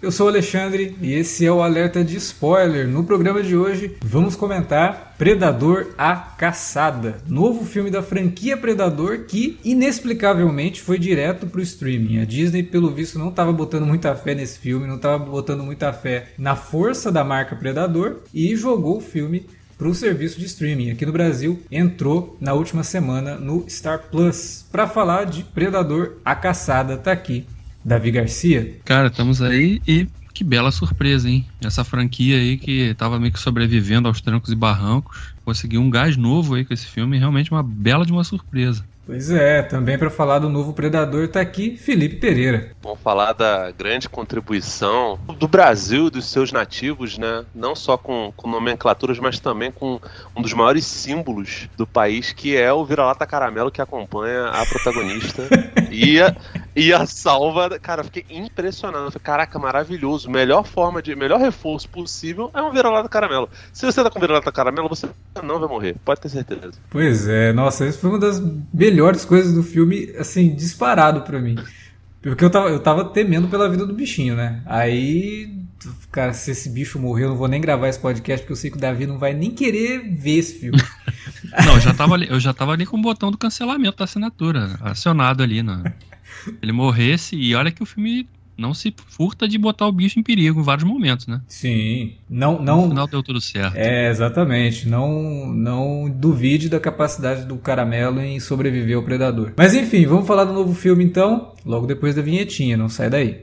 Eu sou o Alexandre e esse é o Alerta de Spoiler. No programa de hoje vamos comentar Predador A Caçada, novo filme da franquia Predador que inexplicavelmente foi direto para o streaming. A Disney, pelo visto, não estava botando muita fé nesse filme, não estava botando muita fé na força da marca Predador e jogou o filme para o serviço de streaming. Aqui no Brasil entrou na última semana no Star Plus para falar de Predador A Caçada. Tá aqui Davi Garcia. Cara, estamos aí e que bela surpresa, hein? Essa franquia aí que tava meio que sobrevivendo aos trancos e barrancos, conseguiu um gás novo aí com esse filme, realmente uma bela de uma surpresa. Pois é, também para falar do novo Predador está aqui Felipe Pereira. Vamos falar da grande contribuição do Brasil, dos seus nativos, né? Não só com, com nomenclaturas, mas também com um dos maiores símbolos do país, que é o vira-lata caramelo que acompanha a protagonista e, a, e a salva. Cara, fiquei impressionado. Falei, Caraca, maravilhoso. Melhor forma de. Melhor reforço possível é um vira-lata caramelo. Se você tá com vira-lata caramelo, você não vai morrer, pode ter certeza. Pois é, nossa, isso foi uma das melhores coisas do filme, assim, disparado pra mim. Porque eu tava, eu tava temendo pela vida do bichinho, né? Aí, cara, se esse bicho morrer, eu não vou nem gravar esse podcast, porque eu sei que o Davi não vai nem querer ver esse filme. não, eu já tava ali, eu já tava ali com o botão do cancelamento da assinatura acionado ali, né? Ele morresse e olha que o filme não se furta de botar o bicho em perigo em vários momentos, né? Sim. Não, não. No final deu tudo certo. É, exatamente. Não, não duvide da capacidade do caramelo em sobreviver ao predador. Mas enfim, vamos falar do novo filme então, logo depois da vinhetinha. Não sai daí.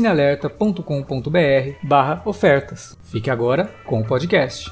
cinealerta.com.br barra ofertas. Fique agora com o podcast.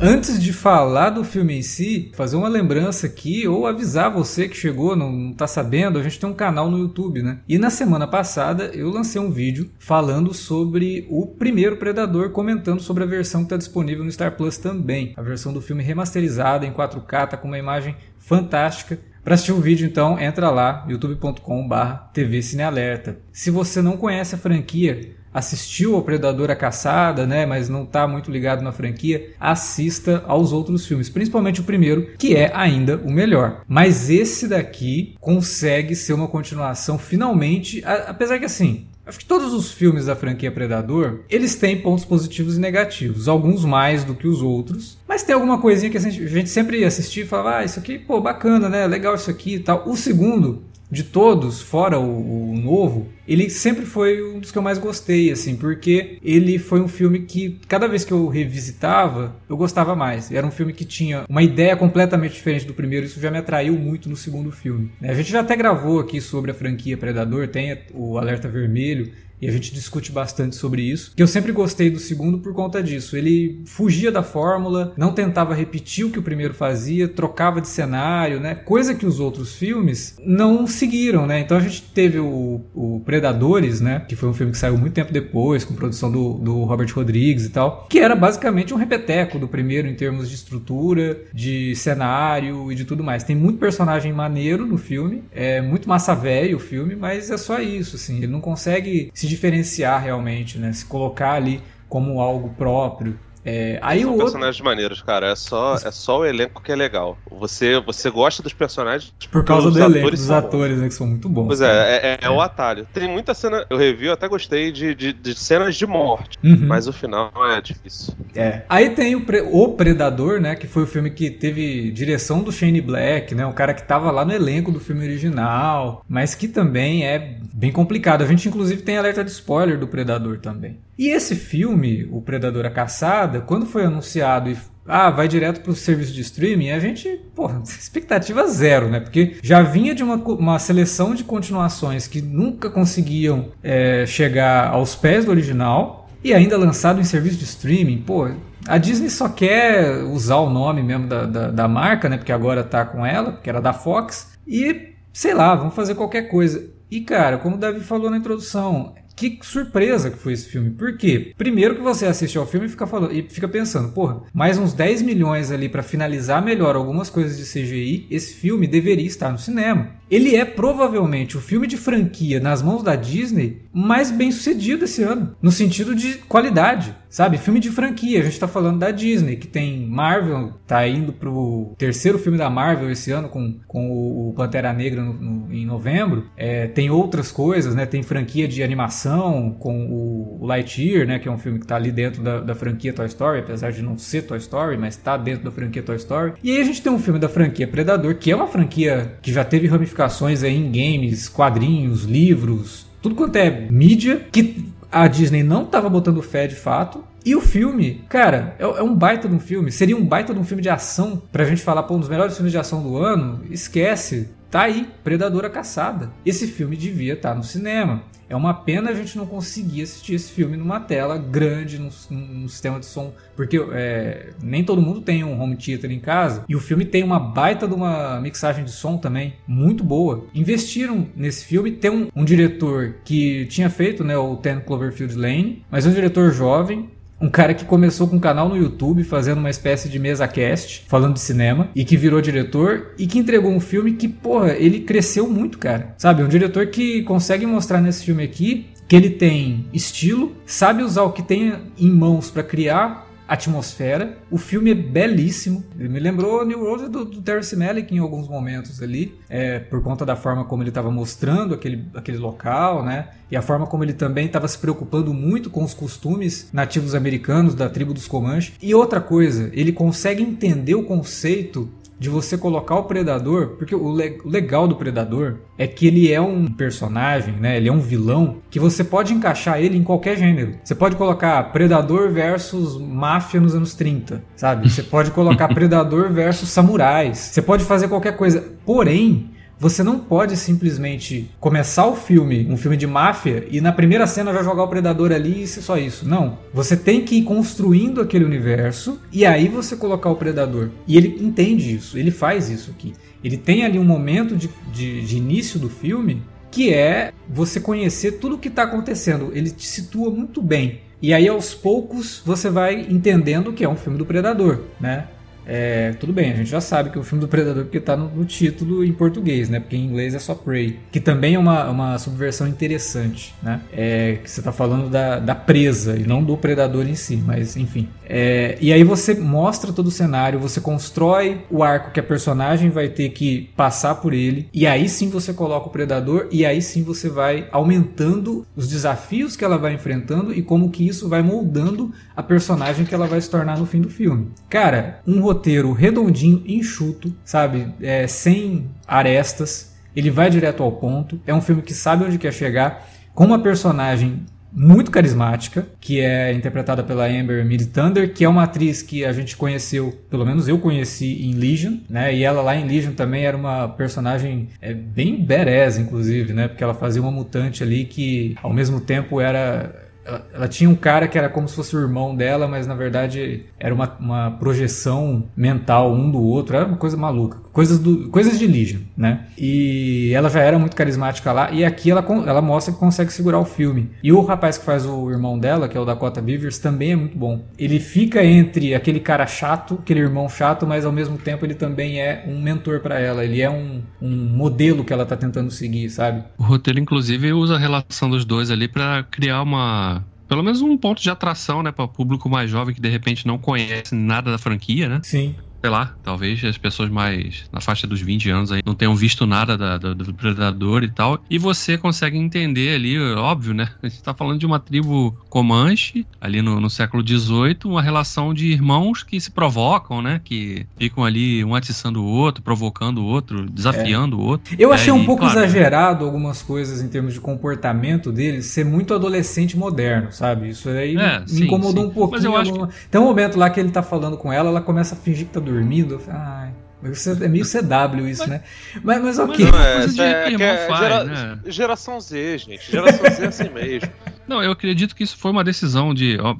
Antes de falar do filme em si, fazer uma lembrança aqui ou avisar você que chegou, não, não tá sabendo, a gente tem um canal no YouTube, né? E na semana passada eu lancei um vídeo falando sobre o primeiro Predador, comentando sobre a versão que está disponível no Star Plus também. A versão do filme remasterizada em 4K, tá com uma imagem fantástica. Para assistir o vídeo, então, entra lá, youtube.com/tv Cinealerta. Se você não conhece a franquia, assistiu ao Predador a Caçada, né, mas não está muito ligado na franquia, assista aos outros filmes, principalmente o primeiro, que é ainda o melhor. Mas esse daqui consegue ser uma continuação finalmente, apesar que assim, Acho que todos os filmes da franquia Predador, eles têm pontos positivos e negativos, alguns mais do que os outros, mas tem alguma coisinha que a gente, a gente sempre assistia e falava, ah, isso aqui, pô, bacana, né, legal isso aqui e tal. O segundo, de todos, fora o, o, novo, ele sempre foi um dos que eu mais gostei, assim, porque ele foi um filme que cada vez que eu revisitava, eu gostava mais. Era um filme que tinha uma ideia completamente diferente do primeiro, isso já me atraiu muito no segundo filme. A gente já até gravou aqui sobre a franquia Predador, tem o Alerta Vermelho, e a gente discute bastante sobre isso. Que eu sempre gostei do segundo por conta disso. Ele fugia da fórmula, não tentava repetir o que o primeiro fazia, trocava de cenário, né? Coisa que os outros filmes não seguiram, né? Então a gente teve o, o Predadores, né? Que foi um filme que saiu muito tempo depois, com produção do, do Robert Rodrigues e tal. Que era basicamente um repeteco do primeiro em termos de estrutura, de cenário e de tudo mais. Tem muito personagem maneiro no filme, é muito massa velho o filme, mas é só isso, assim. Ele não consegue se diferenciar realmente, né? Se colocar ali como algo próprio. É, aí São o outro... personagens maneiros, cara. É só, é só o elenco que é legal. Você, você gosta dos personagens Por causa do elenco, dos atores, né, que são muito bons. Pois é, é, é, é o atalho. Tem muita cena. Eu revi, eu até gostei de, de, de cenas de morte. Uhum. Mas o final é difícil. É. Aí tem o, Pre- o Predador, né? Que foi o filme que teve direção do Shane Black, né? Um cara que tava lá no elenco do filme original, mas que também é bem complicado. A gente, inclusive, tem alerta de spoiler do Predador também. E esse filme, O Predador a Caçada, quando foi anunciado e ah, vai direto pro serviço de streaming, a gente, porra, expectativa zero, né? Porque já vinha de uma, uma seleção de continuações que nunca conseguiam é, chegar aos pés do original e ainda lançado em serviço de streaming, pô. A Disney só quer usar o nome mesmo da, da, da marca, né? Porque agora tá com ela, porque era da Fox. E, sei lá, vamos fazer qualquer coisa. E, cara, como o Davi falou na introdução, que surpresa que foi esse filme. Por quê? Primeiro que você assiste ao filme e fica, falando, e fica pensando, porra, mais uns 10 milhões ali pra finalizar melhor algumas coisas de CGI, esse filme deveria estar no cinema. Ele é provavelmente o filme de franquia nas mãos da Disney mais bem sucedido esse ano, no sentido de qualidade, sabe? Filme de franquia, a gente tá falando da Disney, que tem Marvel, tá indo pro terceiro filme da Marvel esse ano com, com o Pantera Negra no- no- em novembro. É, tem outras coisas, né? Tem franquia de animação com o, o Lightyear, né? Que é um filme que tá ali dentro da, da franquia Toy Story, apesar de não ser Toy Story, mas tá dentro da franquia Toy Story. E aí a gente tem um filme da franquia Predador, que é uma franquia que já teve ramificações aí em games, quadrinhos, livros, tudo quanto é mídia, que a Disney não tava botando fé de fato. E o filme, cara, é, é um baita de um filme. Seria um baita de um filme de ação pra gente falar, pô, um dos melhores filmes de ação do ano. Esquece. Tá aí, Predadora Caçada. Esse filme devia estar no cinema. É uma pena a gente não conseguir assistir esse filme numa tela grande, num, num sistema de som, porque é, nem todo mundo tem um home theater em casa. E o filme tem uma baita de uma mixagem de som também, muito boa. Investiram nesse filme, tem um, um diretor que tinha feito né, o Ten Cloverfield Lane, mas é um diretor jovem, um cara que começou com um canal no YouTube fazendo uma espécie de mesa cast, falando de cinema, e que virou diretor e que entregou um filme que, porra, ele cresceu muito, cara. Sabe? Um diretor que consegue mostrar nesse filme aqui que ele tem estilo, sabe usar o que tem em mãos para criar atmosfera. O filme é belíssimo. Ele me lembrou New Road do, do Terrence Malick em alguns momentos ali, é, por conta da forma como ele estava mostrando aquele, aquele local, né? E a forma como ele também estava se preocupando muito com os costumes nativos americanos da tribo dos Comanches. E outra coisa, ele consegue entender o conceito de você colocar o predador, porque o, le- o legal do predador é que ele é um personagem, né? Ele é um vilão que você pode encaixar ele em qualquer gênero. Você pode colocar predador versus máfia nos anos 30, sabe? Você pode colocar predador versus samurais. Você pode fazer qualquer coisa. Porém, você não pode simplesmente começar o filme, um filme de máfia, e na primeira cena já jogar o predador ali e ser só isso. Não. Você tem que ir construindo aquele universo e aí você colocar o predador. E ele entende isso, ele faz isso aqui. Ele tem ali um momento de, de, de início do filme que é você conhecer tudo o que está acontecendo. Ele te situa muito bem. E aí aos poucos você vai entendendo que é um filme do predador, né? É, tudo bem, a gente já sabe que é o filme do Predador porque tá no, no título em português, né? Porque em inglês é só Prey. Que também é uma, uma subversão interessante, né? É, que você tá falando da, da presa e não do predador em si, mas enfim. É, e aí você mostra todo o cenário, você constrói o arco que a personagem vai ter que passar por ele, e aí sim você coloca o predador, e aí sim você vai aumentando os desafios que ela vai enfrentando e como que isso vai moldando a personagem que ela vai se tornar no fim do filme. Cara, um roteiro redondinho, enxuto, sabe? É, sem arestas. Ele vai direto ao ponto. É um filme que sabe onde quer chegar. Com uma personagem muito carismática, que é interpretada pela Amber Mid Thunder, que é uma atriz que a gente conheceu, pelo menos eu conheci em Legion, né? E ela lá em Legion também era uma personagem é, bem badass, inclusive, né? Porque ela fazia uma mutante ali que ao mesmo tempo era ela, ela tinha um cara que era como se fosse o irmão dela, mas na verdade era uma, uma projeção mental um do outro. Era uma coisa maluca. Coisas, do, coisas de Legion, né? E ela já era muito carismática lá. E aqui ela, ela mostra que consegue segurar o filme. E o rapaz que faz o irmão dela, que é o Dakota Beavers, também é muito bom. Ele fica entre aquele cara chato, aquele irmão chato, mas ao mesmo tempo ele também é um mentor para ela. Ele é um, um modelo que ela tá tentando seguir, sabe? O roteiro, inclusive, usa a relação dos dois ali para criar uma pelo menos um ponto de atração, né, para o público mais jovem que de repente não conhece nada da franquia, né? Sim sei lá, talvez as pessoas mais na faixa dos 20 anos aí não tenham visto nada da, da, do Predador e tal. E você consegue entender ali, óbvio, né? A gente tá falando de uma tribo Comanche, ali no, no século XVIII, uma relação de irmãos que se provocam, né? Que ficam ali um atiçando o outro, provocando o outro, desafiando é. o outro. Eu achei é, um e, pouco claro, exagerado algumas coisas em termos de comportamento deles ser muito adolescente moderno, sabe? Isso aí é, me sim, incomodou sim. um pouquinho. Mas eu acho que... Tem um momento lá que ele tá falando com ela, ela começa a fingir que tá dormindo. Eu falei, ai. É meio CW isso, mas, né? Mas, mas ok. Mas não, é, é, é, faz, gera, né? Geração Z, gente. Geração Z é assim mesmo. Não, eu acredito que isso foi uma decisão de. Ó,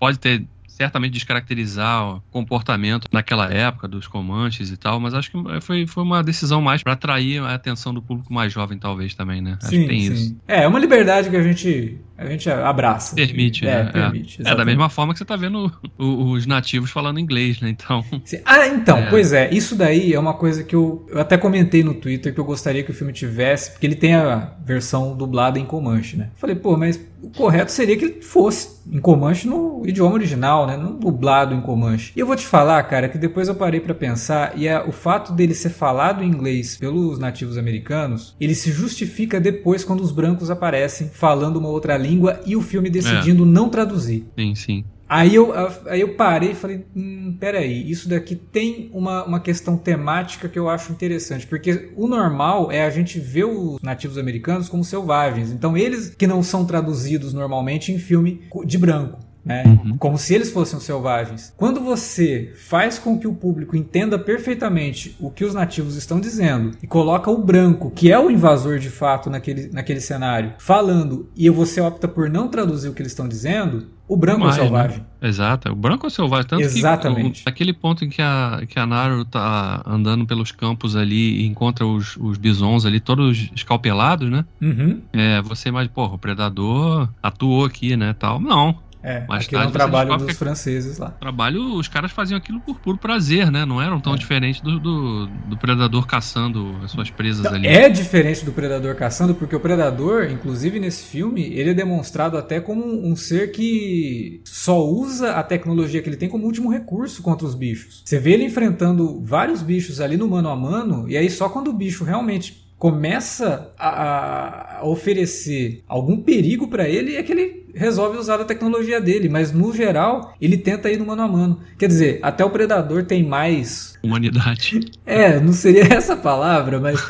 pode ter certamente descaracterizar o comportamento naquela época dos comanches e tal, mas acho que foi, foi uma decisão mais para atrair a atenção do público mais jovem, talvez também, né? Acho sim, que tem sim. isso. É, é uma liberdade que a gente a gente abraça. Permite, é, né? Permite, é. é. da mesma forma que você tá vendo os nativos falando inglês, né? Então. Ah, então, é. pois é. Isso daí é uma coisa que eu, eu até comentei no Twitter que eu gostaria que o filme tivesse, porque ele tem a versão dublada em Comanche, né? Falei, pô, mas o correto seria que ele fosse em Comanche no idioma original, né? Não dublado em Comanche. E eu vou te falar, cara, que depois eu parei para pensar e é, o fato dele ser falado em inglês pelos nativos americanos, ele se justifica depois quando os brancos aparecem falando uma outra língua e o filme decidindo é. não traduzir. Sim, sim. Aí eu, aí eu parei e falei, hum, peraí, isso daqui tem uma, uma questão temática que eu acho interessante, porque o normal é a gente ver os nativos americanos como selvagens, então eles que não são traduzidos normalmente em filme de branco. Né? Uhum. Como se eles fossem selvagens. Quando você faz com que o público entenda perfeitamente o que os nativos estão dizendo e coloca o branco, que é o invasor de fato naquele, naquele cenário, falando e você opta por não traduzir o que eles estão dizendo, o branco Mais, é né? selvagem. Né? Exato, o branco é selvagem. Tanto Exatamente. Que, aquele ponto em que a, que a Naru tá andando pelos campos ali e encontra os, os bisons ali todos escalpelados, né? Uhum. É, você imagina, porra, o predador atuou aqui, né, tal. Não, é, Mais aquilo é um trabalho dos franceses lá. Trabalho, os caras faziam aquilo por puro prazer, né? Não eram tão é. diferentes do, do, do, predador caçando as suas presas então, ali. É diferente do predador caçando, porque o predador, inclusive nesse filme, ele é demonstrado até como um ser que só usa a tecnologia que ele tem como último recurso contra os bichos. Você vê ele enfrentando vários bichos ali no mano a mano, e aí só quando o bicho realmente começa a, a oferecer algum perigo para ele é que ele resolve usar a tecnologia dele, mas no geral ele tenta ir no mano a mano. Quer dizer, até o predador tem mais humanidade. É, não seria essa palavra, mas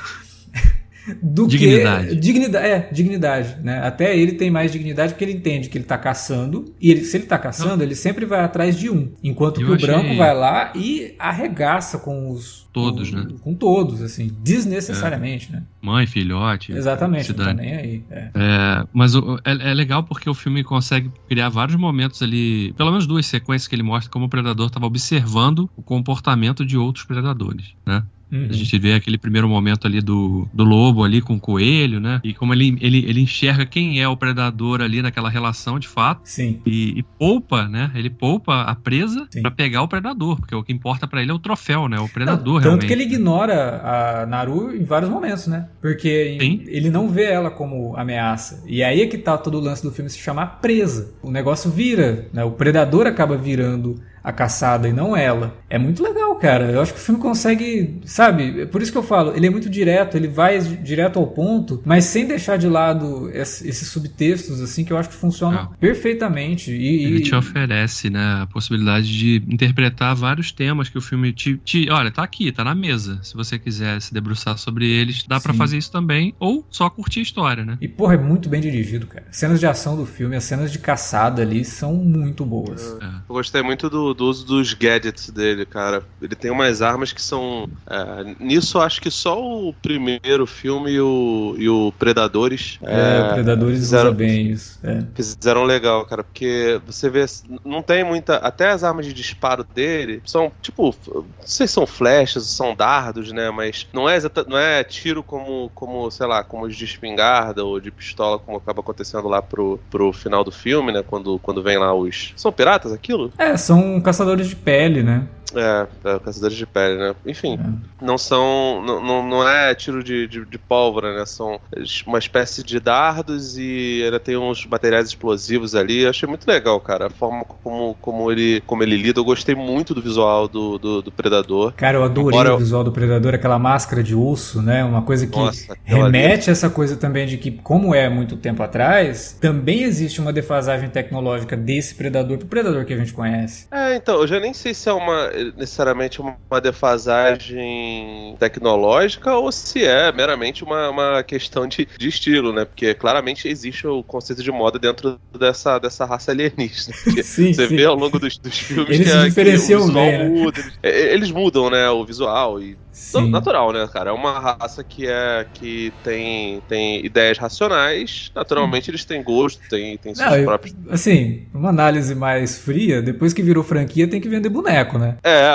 do dignidade. que dignidade, é, dignidade, né? Até ele tem mais dignidade porque ele entende que ele está caçando e ele, se ele está caçando, Não. ele sempre vai atrás de um, enquanto Eu que o achei... branco vai lá e arregaça com os todos, com, né? Com todos, assim, desnecessariamente, é. né? Mãe, filhote. Exatamente, não tá nem aí. É. É, mas o, é, é, legal porque o filme consegue criar vários momentos ali, pelo menos duas sequências que ele mostra como o predador estava observando o comportamento de outros predadores, né? Uhum. A gente vê aquele primeiro momento ali do, do lobo ali com o coelho, né? E como ele, ele, ele enxerga quem é o predador ali naquela relação de fato. Sim. E, e poupa, né? Ele poupa a presa para pegar o predador, porque o que importa para ele é o troféu, né? O predador não, Tanto que ele ignora a Naru em vários momentos, né? Porque Sim. ele não vê ela como ameaça. E aí é que tá todo o lance do filme se chamar presa. O negócio vira, né? O predador acaba virando a caçada e não ela. É muito legal, cara. Eu acho que o filme consegue, sabe? É por isso que eu falo, ele é muito direto, ele vai direto ao ponto, mas sem deixar de lado esses subtextos, assim, que eu acho que funcionam ah. perfeitamente. E, ele te oferece, né, a possibilidade de interpretar vários temas que o filme te, te olha, tá aqui, tá na mesa. Se você quiser se debruçar sobre eles, dá para fazer isso também, ou só curtir a história, né? E porra, é muito bem dirigido, cara. Cenas de ação do filme, as cenas de caçada ali são muito boas. Eu, eu gostei muito do do uso dos gadgets dele, cara. Ele tem umas armas que são. É, nisso acho que só o primeiro filme e o, e o Predadores. É, é Predadores fizeram, bem isso. É. Fizeram legal, cara, porque você vê. Não tem muita. Até as armas de disparo dele são, tipo, não sei se são flechas, são dardos, né? Mas não é, não é tiro como, como, sei lá, como os de espingarda ou de pistola, como acaba acontecendo lá pro, pro final do filme, né? Quando, quando vem lá os. São piratas aquilo? É, são caçadores de pele, né? É, é, caçadores de pele, né? Enfim, é. não são. Não, não é tiro de, de, de, pólvora, né? São uma espécie de dardos e ainda tem uns materiais explosivos ali. Eu achei muito legal, cara. A forma como, como, ele, como ele lida. Eu gostei muito do visual do, do, do Predador. Cara, eu adorei Embora o visual do Predador, aquela máscara de urso, né? Uma coisa que Nossa, remete a essa coisa também de que, como é muito tempo atrás, também existe uma defasagem tecnológica desse Predador pro Predador que a gente conhece. É, então, eu já nem sei se é uma necessariamente uma defasagem tecnológica ou se é meramente uma, uma questão de, de estilo, né? Porque claramente existe o conceito de moda dentro dessa, dessa raça alienígena. sim, você sim. vê ao longo dos, dos filmes eles que, diferenciam que o visual bem, né? Eles, é, eles, mudam, né? O visual e Sim. natural, né, cara? É uma raça que é que tem, tem ideias racionais, naturalmente eles têm gosto, têm, têm seus Não, próprios. assim, uma análise mais fria, depois que virou franquia, tem que vender boneco, né? É.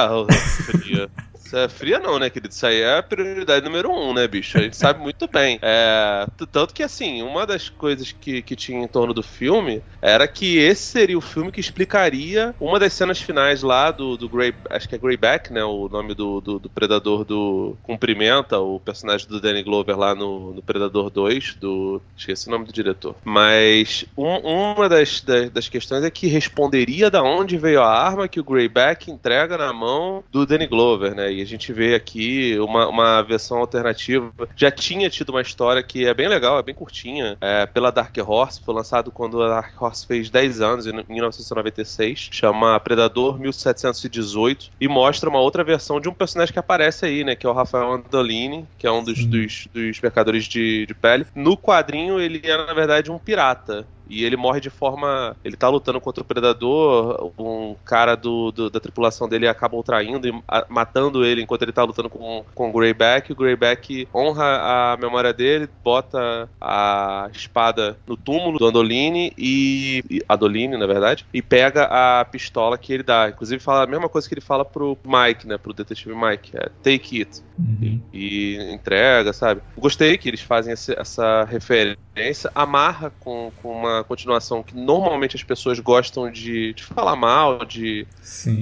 Isso é fria não, né, querido? Isso aí é a prioridade número um, né, bicho? A gente sabe muito bem. É, tanto que, assim, uma das coisas que, que tinha em torno do filme era que esse seria o filme que explicaria uma das cenas finais lá do, do Grey... Acho que é Greyback, né? O nome do, do, do predador do Cumprimenta, o personagem do Danny Glover lá no, no Predador 2, do... Esqueci o nome do diretor. Mas um, uma das, das, das, questões é que responderia da onde veio a arma que o Greyback entrega na mão do Danny Glover, né? E a gente vê aqui uma, uma versão alternativa. Já tinha tido uma história que é bem legal, é bem curtinha, é, pela Dark Horse, foi lançado quando a Dark Horse fez 10 anos, em 1996, chama Predador 1718, e mostra uma outra versão de um personagem que aparece aí, né, que é o Rafael Andolini, que é um dos, dos, dos mercadores de, de pele. No quadrinho, ele é, na verdade, um pirata. E ele morre de forma. Ele tá lutando contra o predador, um cara do, do da tripulação dele acaba o traindo e a, matando ele enquanto ele tá lutando com, com o Greyback. O Greyback honra a memória dele, bota a espada no túmulo do Andolini e. e Adolini, na verdade, e pega a pistola que ele dá. Inclusive fala a mesma coisa que ele fala pro Mike, né? Pro detetive Mike. É take it. Uhum. E, e, entrega, sabe? Gostei que eles fazem esse, essa referência, amarra com, com uma continuação que normalmente as pessoas gostam de, de falar mal, de,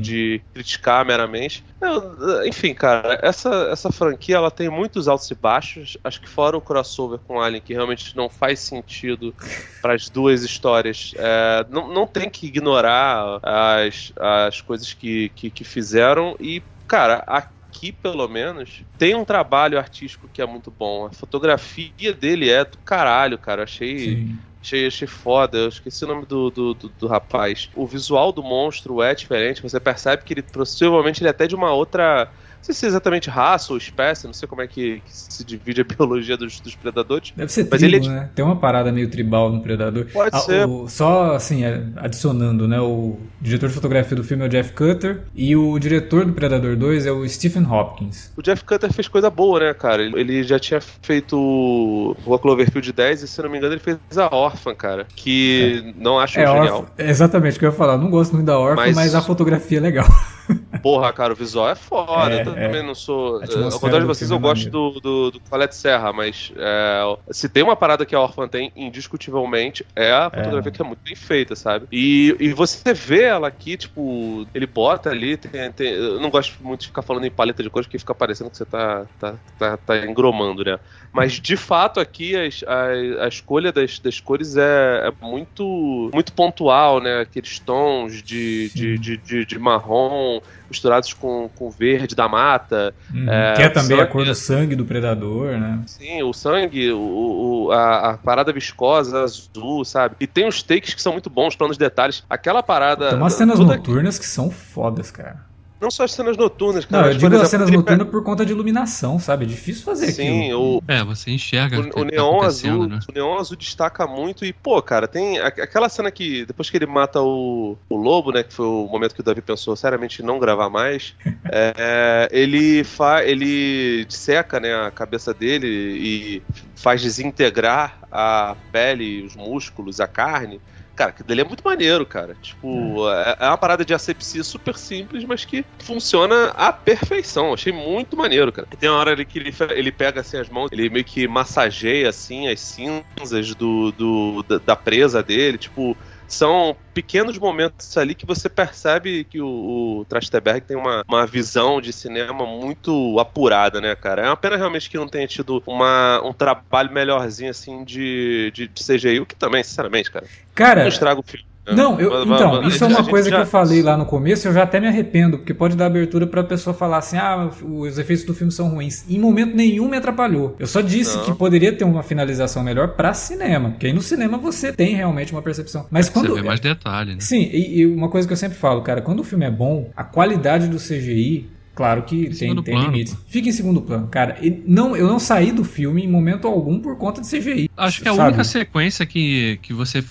de criticar meramente. Eu, enfim, cara, essa, essa franquia ela tem muitos altos e baixos. Acho que fora o crossover com Alien, que realmente não faz sentido para as duas histórias, é, não, não tem que ignorar as, as coisas que, que, que fizeram e, cara, aqui, pelo menos, tem um trabalho artístico que é muito bom. A fotografia dele é do caralho, cara. Achei Sim. Achei, achei foda, eu esqueci o nome do, do, do, do, rapaz. O visual do monstro é diferente, você percebe que ele possivelmente ele é até de uma outra não sei se é exatamente raça ou espécie, não sei como é que, que se divide a biologia dos, dos predadores. Deve ser mas tribo, ele é... né? Tem uma parada meio tribal no predador. Pode ah, ser. O, só, assim, é, adicionando, né? O diretor de fotografia do filme é o Jeff Cutter e o diretor do Predador 2 é o Stephen Hopkins. O Jeff Cutter fez coisa boa, né, cara? Ele já tinha feito o Cloverfield 10 e, se não me engano, ele fez a Orphan, cara. Que é. não acho é, genial. Orphan, exatamente o que eu ia falar. Não gosto muito da Orphan, mas, mas a fotografia é legal. Porra, cara, o visual é foda. É, eu também é. não sou. Ao contrário de vocês, eu é gosto do, do, do Serra, mas é, se tem uma parada que a Orphan tem, indiscutivelmente, é a fotografia é. que é muito bem feita, sabe? E, e você vê ela aqui, tipo, ele bota ali. Tem, tem, eu não gosto muito de ficar falando em paleta de cores, porque fica parecendo que você tá, tá, tá, tá engromando, né? Mas de fato aqui a, a, a escolha das, das cores é, é, muito, muito pontual, né? Aqueles tons de, de, de, de, de marrom misturados com, com verde da mata. Uhum, é, que é também sangue, a cor do sangue do predador, né? Sim, o sangue, o, o a, a, parada viscosa, azul, sabe? E tem os takes que são muito bons, planos de detalhes. Aquela parada. Tem umas cenas noturnas que... que são fodas, cara. Não só as cenas noturnas, cara. Não, eu digo as exemplo, cenas ele noturnas por conta de iluminação, sabe? É difícil fazer Sim, aquilo. o, É, você enxerga o, o tá neon acontecendo, azul, né? o neon azul destaca muito e pô, cara, tem aquela cena que depois que ele mata o, o lobo, né, que foi o momento que o Davi pensou seriamente em não gravar mais, é, ele fa, ele disseca, né, a cabeça dele e faz desintegrar a pele, os músculos, a carne. Cara, que dele é muito maneiro, cara. Tipo, é, é uma parada de asepsia super simples, mas que funciona à perfeição. Achei muito maneiro, cara. Tem uma hora ali que ele, ele pega assim as mãos, ele meio que massageia assim as cinzas do, do da, da presa dele. Tipo, são pequenos momentos ali que você percebe que o, o Trachtenberg tem uma, uma visão de cinema muito apurada, né, cara? É uma pena realmente que não tenha tido uma, um trabalho melhorzinho assim de, de, de CGI, o que também, sinceramente, cara, Cara, não estraga o filme. Né? Não, eu, então, isso é a uma coisa que eu falei lá no começo, eu já até me arrependo, porque pode dar abertura pra pessoa falar assim: ah, os efeitos do filme são ruins. Em momento nenhum me atrapalhou. Eu só disse Não. que poderia ter uma finalização melhor pra cinema, porque aí no cinema você tem realmente uma percepção. Mas quando. Você vê mais detalhe, né? Sim, e, e uma coisa que eu sempre falo, cara, quando o filme é bom, a qualidade do CGI. Claro que tem, segundo tem plano, limites. Fica em segundo plano, cara. E não, eu não saí do filme em momento algum por conta de CGI. Acho que a sabe? única sequência que, que você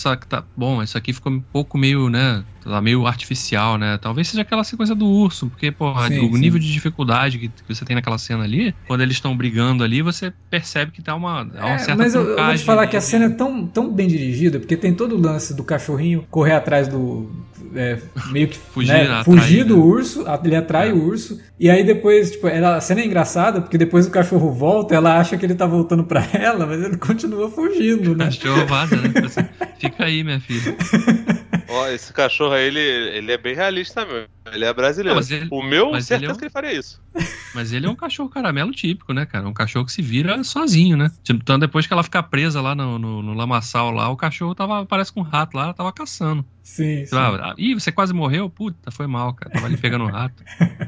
sabe que tá bom, isso aqui ficou um pouco meio, né, tá meio artificial, né? Talvez seja aquela sequência do urso, porque porra, Sim, o sim. nível de dificuldade que, que você tem naquela cena ali, quando eles estão brigando ali, você percebe que tá uma, há uma É, certa mas eu, eu vou te falar que a cena é tão, tão bem dirigida, porque tem todo o lance do cachorrinho correr atrás do. É, meio que Fugir, né, fugir do né? urso, ele atrai É. o urso, e aí depois, tipo, ela, a cena é engraçada, porque depois o cachorro volta, ela acha que ele tá voltando pra ela, mas ele continua fugindo, né? Cachorro vaza, né? Fica aí, minha filha. Ó, esse cachorro aí, ele, ele é bem realista mesmo. Ele é brasileiro. Não, ele- o meu, mas certeza ele é um- que ele faria isso. Mas ele é um cachorro caramelo típico, né, cara? Um cachorro que se vira sozinho, né? Tipo, Então, depois que ela fica presa lá no, no, no lamaçal lá, o cachorro tava, parece com um rato lá, ela tava caçando. Sim, sim. Ah, Ih, você quase morreu? Puta, foi mal, cara. Tava ali pegando um rato.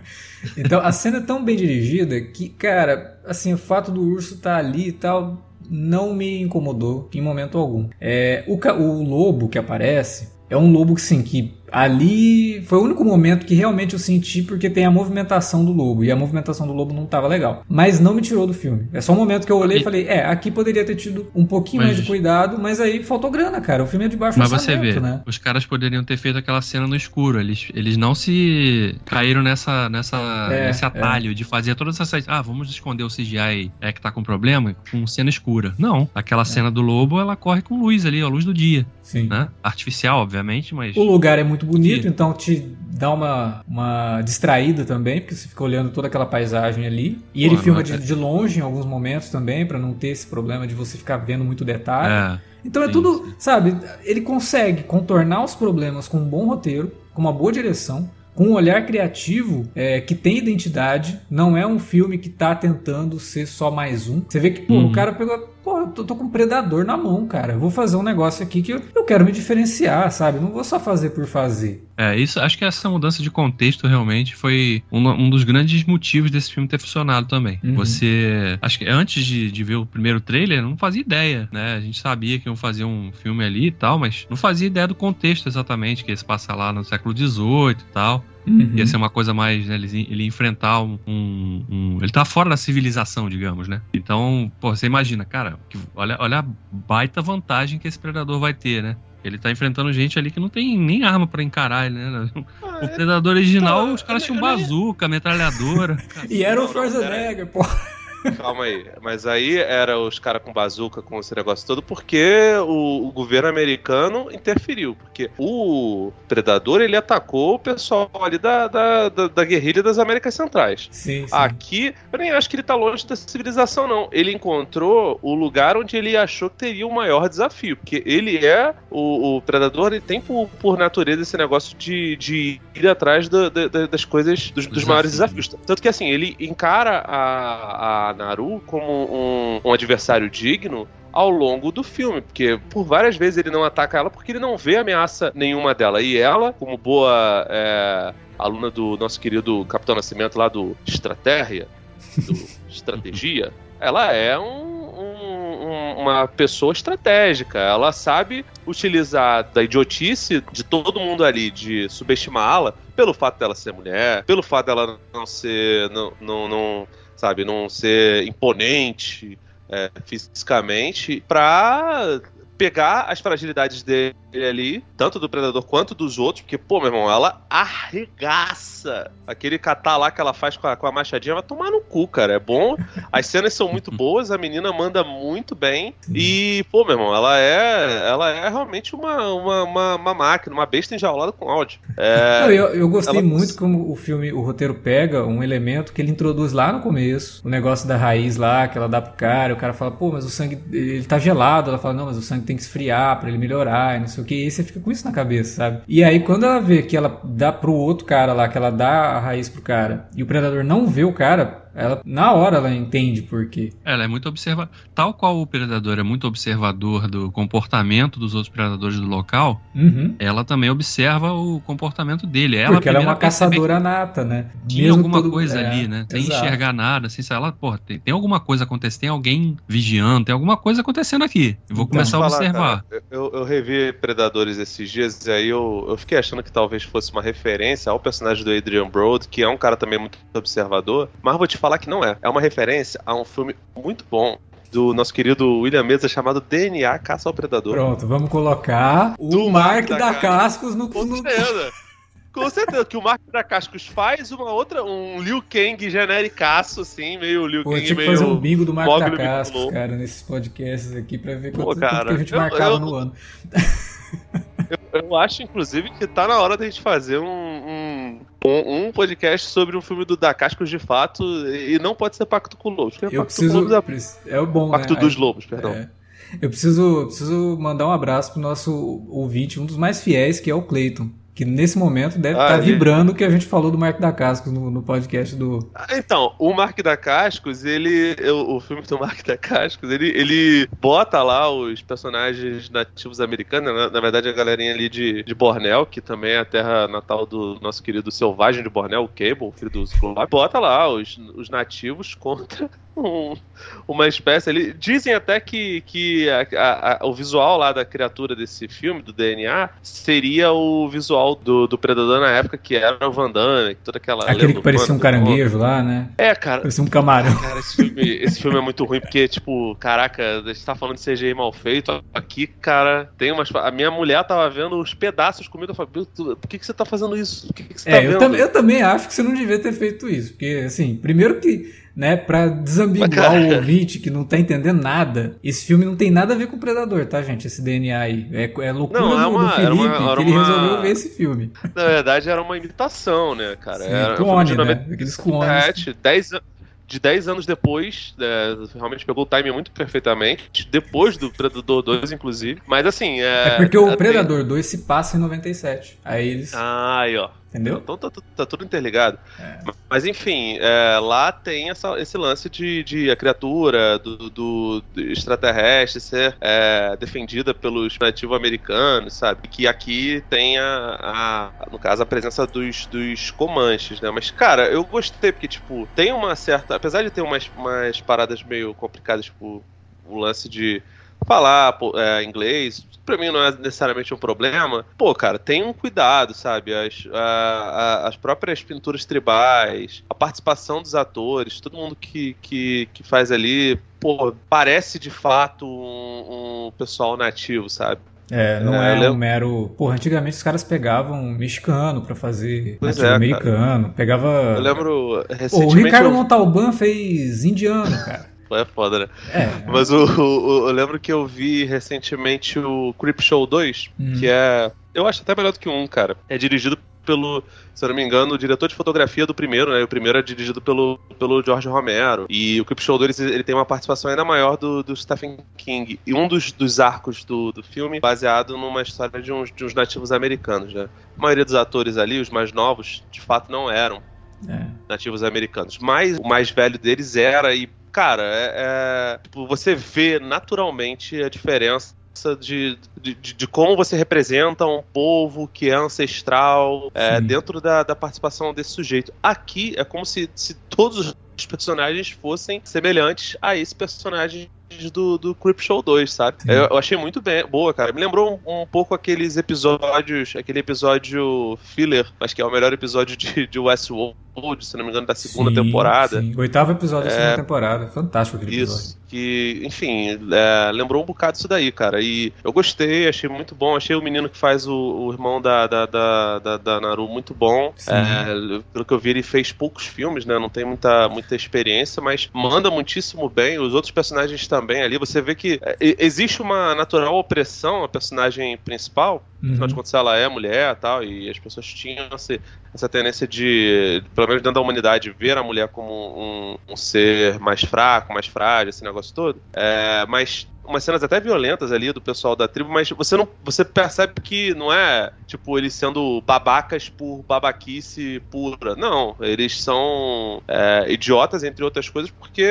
Então a cena é tão bem dirigida que, cara, assim, o fato do urso estar ali e tal não me incomodou em momento algum. É, o, o lobo que aparece é um lobo que, sim, que ali foi o único momento que realmente eu senti porque tem a movimentação do lobo e a movimentação do lobo não tava legal. Mas não me tirou do filme. É só um momento que eu olhei e falei, é, aqui poderia ter tido um pouquinho Mas- mais de cuidado, mas aí faltou grana, cara. O filme é de baixo Mas você vê, né? os caras poderiam ter feito aquela cena no escuro. Eles, eles não se caíram nessa, nessa, É, nesse atalho de fazer todas essas. Ah, vamos esconder o CGI é que tá com problema com cena escura. Não. É. Aquela cena do lobo, ela corre com luz ali, a luz do dia. Sim. Né? Artificial, obviamente, mas. O lugar é muito bonito, Que- então te dá uma, uma distraída também, porque você fica olhando toda aquela paisagem ali. E ele filma de, é- de longe em alguns momentos também, pra não ter esse problema de você ficar vendo muito detalhe. É. então é sim, tudo, sim. sabe? Ele consegue contornar os problemas com um bom roteiro, com uma boa direção. Com um olhar criativo é, que tem identidade, não é um filme que tá tentando ser só mais um. Você vê que, pô, Uhum. o cara pegou. Pô, eu tô, tô com um predador na mão, cara. Eu vou fazer um negócio aqui que eu, eu quero me diferenciar, sabe? Não vou só fazer por fazer. É, isso, acho que essa mudança de contexto realmente foi um, um dos grandes motivos desse filme ter funcionado também. Uhum. Você, acho que antes de, de ver o primeiro trailer, não fazia ideia, né? A gente sabia que iam fazer um filme ali e tal, mas não fazia ideia do contexto exatamente, que ia se passar lá no século XVIII e tal. Uhum. Ia ser uma coisa mais, né, ele, ele ia enfrentar um, um- um- Ele tá fora da civilização, digamos, né? Então, pô, você imagina, cara, que- olha, olha a baita vantagem que esse predador vai ter, né? Ele tá enfrentando gente ali que não tem nem arma pra encarar ele, né? Ah, O predador original, Então, os caras eu- tinham nem- bazuca, metralhadora. E era o Schwarzenegger, pô. Calma aí. Mas aí era os caras com bazuca, com esse negócio todo, porque o, o governo americano interferiu. Porque o Predador, ele atacou o pessoal ali da, da, da, da guerrilha das Américas Centrais. Sim, sim. Aqui, eu nem acho que ele tá longe da civilização, não. Ele encontrou o lugar onde ele achou que teria o maior desafio. Porque ele é. O, o predador, ele tem por, por natureza esse negócio de, de ir atrás da- da- da- das coisas, dos, dos maiores Desafio. desafios. Tanto que assim, ele encara a, a Naru como um, um adversário digno ao longo do filme, porque por várias vezes ele não ataca ela porque ele não vê ameaça nenhuma dela. E ela, como boa é, aluna do nosso querido Capitão Nascimento lá do Estratégia, do Estratégia, ela é um, um- um- uma pessoa estratégica. Ela sabe utilizar da idiotice de todo mundo ali, de subestimá-la, pelo fato dela ser mulher, pelo fato dela não ser. não, não, não sabe, não ser imponente é, fisicamente, pra pegar as fragilidades dele ali, tanto do predador quanto dos outros, porque, pô, meu irmão, ela arregaça. Aquele catar lá que ela faz com a, com a machadinha vai tomar no cu, cara. É bom. As cenas são muito boas, a menina manda muito bem. E, pô, meu irmão, ela é. Ela é realmente uma, uma, uma, uma máquina, uma besta enjaulada com áudio. É, Não, eu, eu gostei ela- muito como o filme, o roteiro pega um elemento que ele introduz lá no começo, o negócio da raiz lá, que ela dá pro cara, o cara fala, pô, mas o sangue, ele tá gelado, ela fala, não, mas o sangue tem que esfriar pra ele melhorar, e não sei o que, e aí você fica com isso na cabeça, sabe? E aí quando ela vê que ela dá pro outro cara lá, que ela dá a raiz pro cara, e o predador não vê o cara, ela, na hora ela entende por quê. Ela é muito observa, tal qual o predador é muito observador do comportamento dos outros predadores do local, Uhum. ela também observa o comportamento dele. Ela Porque ela é uma caçadora nata, né? Tinha Mesmo alguma todo- coisa é, ali, né? Sem exato. enxergar nada, assim, sei lá, porra, tem, tem alguma coisa acontecendo, tem alguém vigiando, tem alguma coisa acontecendo aqui. Eu vou Então, começar a Falar, observar. cara, eu, eu revi Predadores esses dias e aí eu, eu fiquei achando que talvez fosse uma referência ao personagem do Adrian Brody, que é um cara também muito observador, mas vou te falar que não é. É uma referência a um filme muito bom do nosso querido William Mesa chamado DNA Caça ao Predador. Pronto, vamos colocar o Do Mark Mark da da Cascos no, Com certeza. Com certeza, que o Mark da Cascos faz uma outra, um Liu Kang genericaço, assim, meio Liu Pô, Kang, eu tinha que meio... fazer um bingo do Marco Mogli da Cascos, cara, nesses podcasts aqui pra ver Pô, quanto, quanto cara, que a gente eu- marcava eu- no ano. Eu acho, inclusive, que tá na hora da gente fazer um, um, um- um podcast sobre um filme do Da Cascos de fato, e não pode ser Pacto com Lobos. porque Eu Pacto preciso. com Lobos é É o bom, Pacto né? dos Aí- Lobos, perdão. é. Eu preciso, preciso mandar um abraço pro nosso ouvinte, um dos mais fiéis, que é o Cleiton. Que nesse momento deve Ah, estar ele- vibrando o que a gente falou do Marco da Cascos no, no podcast do. Ah, Então, o Mark da Cascos, ele. O, o filme do Mark da Cascos, ele, ele bota lá os personagens nativos americanos, na, na verdade a galerinha ali de, de Borneo, que também é a terra natal do nosso querido selvagem de Borneo, o Cable, filho do Ciclope. Bota lá os, os nativos contra um- uma espécie ali. Dizem até que, que a- a- a- o visual lá da criatura desse filme, do DNA, seria o visual do, do Predador na época, que era o Van Damme, toda aquela. Aquele que parecia um caranguejo lá, né? é, cara. Parecia um camarão. Cara, esse filme, esse filme é muito ruim, porque, tipo, caraca, a gente tá falando de CGI mal feito. Aqui, cara, tem umas. A minha mulher tava vendo os pedaços comigo. Eu falei, "Meu, tu- por que, que você tá fazendo isso? Que, que você tá É, eu, tam- eu também acho que você não devia ter feito isso. Porque, assim, primeiro que, né, pra desambiguar o ouvinte que não tá entendendo nada, esse filme não tem nada a ver com o Predador, tá, gente? Esse DNA aí. É, é loucura Não, é do, do uma- era Felipe, uma- era que ele uma- resolveu ver esse filme. Na verdade, era uma imitação, né, cara? Sim, era um clone, de né? Aqueles clones. 97, 10 an- de 10 anos depois, é, realmente pegou o timing muito perfeitamente, depois do Predador 2, inclusive. Mas assim. É, É porque o tem- Predador 2 se passa em 97. Aí eles. Ah, aí, ó. Entendeu? Então tá, tá tudo interligado. É. Mas enfim, é, lá tem essa- esse lance de, de a criatura do, do- do extraterrestre ser é, defendida pelos nativos americanos, sabe? Que aqui tem a, a- no caso, a presença dos, dos comanches, né? Mas, cara, eu gostei, porque, tipo, tem uma certa. Apesar de ter umas, umas paradas meio complicadas, tipo, o lance de falar é, inglês, pra mim não é necessariamente um problema. Pô, cara, tem um cuidado, sabe? As, a- a- as próprias pinturas tribais, a participação dos atores, todo mundo que, que, que faz ali, pô, parece de fato um, um pessoal nativo, sabe? É, não É, é, eu um mero. Porra, antigamente os caras pegavam mexicano pra fazer Pois é, americano. Pegava. Eu lembro Pô, o recentemente. Ricardo eu- Montalban fez indiano, cara. É foda, né? É. Mas o, o- eu lembro que eu vi recentemente o Creep Show 2, Hum. que é. Eu acho até melhor do que um, cara. É dirigido pelo, se eu não me engano, o diretor de fotografia do primeiro, né? O primeiro é dirigido pelo, pelo George Romero. E o Creep Show 2 ele tem uma participação ainda maior do, do Stephen King. E um dos, dos arcos do, do filme baseado numa história de uns, de uns nativos americanos, né? A maioria dos atores ali, os mais novos, de fato não eram É. nativos americanos. Mas o mais velho deles era, e, cara, é, é- tipo, você vê naturalmente a diferença. De, de, de- como você representa um povo que é ancestral é, dentro da, da participação desse sujeito. Aqui é como se, se todos os personagens fossem semelhantes a esse personagem do, do Creep Show 2, sabe? Eu, eu, achei muito bem, boa, cara. Me lembrou um, um, pouco aqueles episódios, aquele episódio filler, acho que é o melhor episódio de, de Westworld, se não me engano, da segunda sim, temporada. Sim. Oitavo episódio da segunda é, temporada. Fantástico aquele isso, episódio. Que, enfim, é, lembrou um bocado isso daí, cara. E eu gostei, achei muito bom. Achei o menino que faz o, o irmão da, da, da, da, da Naru muito bom. É, pelo que eu vi, ele fez poucos filmes, né? Não tem muita, muita experiência, mas manda muitíssimo bem. Os outros personagens também ali. Você vê que é, existe uma natural opressão a personagem principal. Uhum. Afinal de contas, ela é mulher e tal, e as pessoas tinham essa, essa tendência de, pelo menos dentro da humanidade, ver a mulher como um, um ser mais fraco, mais frágil, esse negócio todo. É, mas umas cenas até violentas ali do pessoal da tribo, mas você não você percebe que não é tipo eles sendo babacas por babaquice pura. Não, eles são é, idiotas entre outras coisas porque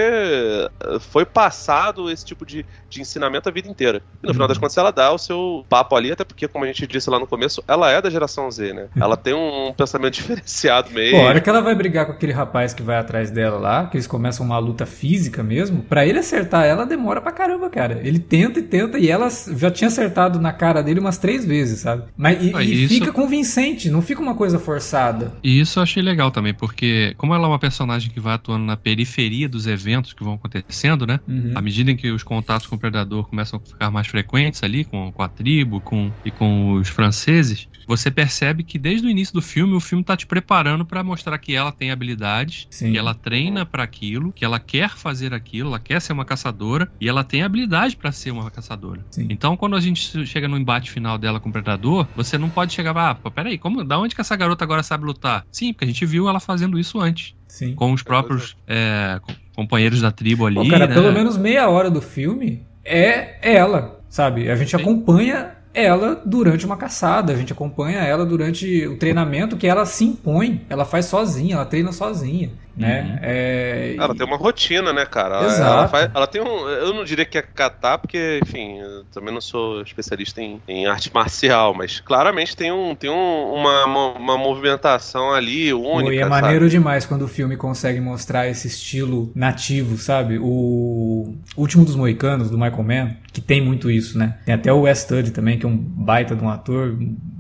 foi passado esse tipo de, de ensinamento a vida inteira. E no final das uhum. contas ela dá o seu papo ali, até porque como a gente disse lá no começo, ela é da geração Z, né? Ela tem um pensamento diferenciado meio. Pô, a hora que ela vai brigar com aquele rapaz que vai atrás dela lá, que eles começam uma luta física mesmo, para ele acertar ela demora pra caramba, cara. Ele tenta e tenta, e ela já tinha acertado na cara dele umas três vezes, sabe? Mas e, ah, e isso... fica convincente, não fica uma coisa forçada. E isso eu achei legal também, porque como ela é uma personagem que vai atuando na periferia dos eventos que vão acontecendo, né? Uhum. À medida em que os contatos com o predador começam a ficar mais frequentes ali, com, com a tribo com, e com os franceses, você percebe que desde o início do filme, o filme tá te preparando para mostrar que ela tem habilidades, Sim. que ela treina para aquilo, que ela quer fazer aquilo, ela quer ser uma caçadora e ela tem habilidade para ser uma caçadora. Sim. Então, quando a gente chega no embate final dela com o predador, você não pode chegar, ah, peraí, como, da onde que essa garota agora sabe lutar? Sim, porque a gente viu ela fazendo isso antes. Sim. Com os próprios é, companheiros da tribo ali. Pô, cara, né? pelo menos meia hora do filme é ela, sabe? A gente Sim. acompanha ela durante uma caçada. A gente acompanha ela durante o treinamento que ela se impõe. Ela faz sozinha, ela treina sozinha né? Uhum. É... Ela tem uma rotina, né, cara? Exato. Ela, faz, ela, tem um. Eu não diria que é catar, porque, enfim, também não sou especialista em, em, arte marcial, mas claramente tem, um, tem um, uma, uma, uma movimentação ali única. E é maneiro sabe? demais quando o filme consegue mostrar esse estilo nativo, sabe? O Último dos Moicanos, do Michael Mann, que tem muito isso, né? Tem até o West Study também, que é um baita de um ator,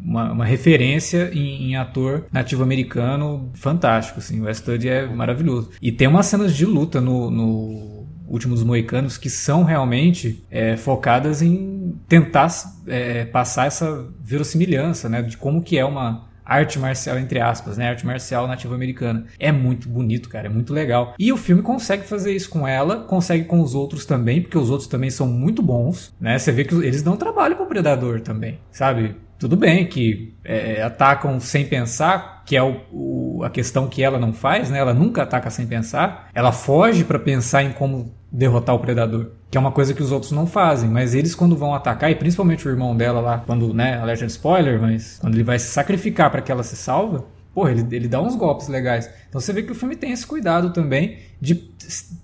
uma, uma referência em, em, ator nativo americano fantástico, assim. O Westwood é maravilhoso. E tem umas cenas de luta no, no Último dos Moicanos que são realmente é, focadas em tentar é, passar essa verossimilhança, né? De como que é uma arte marcial, entre aspas, né? Arte marcial nativa americana. É muito bonito, cara, é muito legal. E o filme consegue fazer isso com ela, consegue com os outros também, porque os outros também são muito bons, né? Você vê que eles dão trabalho pro Predador também, sabe? Tudo bem que é, atacam sem pensar, que é o, o, a questão que ela não faz, né? Ela nunca ataca sem pensar. Ela foge para pensar em como derrotar o predador, que é uma coisa que os outros não fazem. Mas eles quando vão atacar, e principalmente o irmão dela lá, quando, né, alerta de spoiler, mas quando ele vai se sacrificar para que ela se salva, porra, ele, ele dá uns golpes legais. Então você vê que o filme tem esse cuidado também de,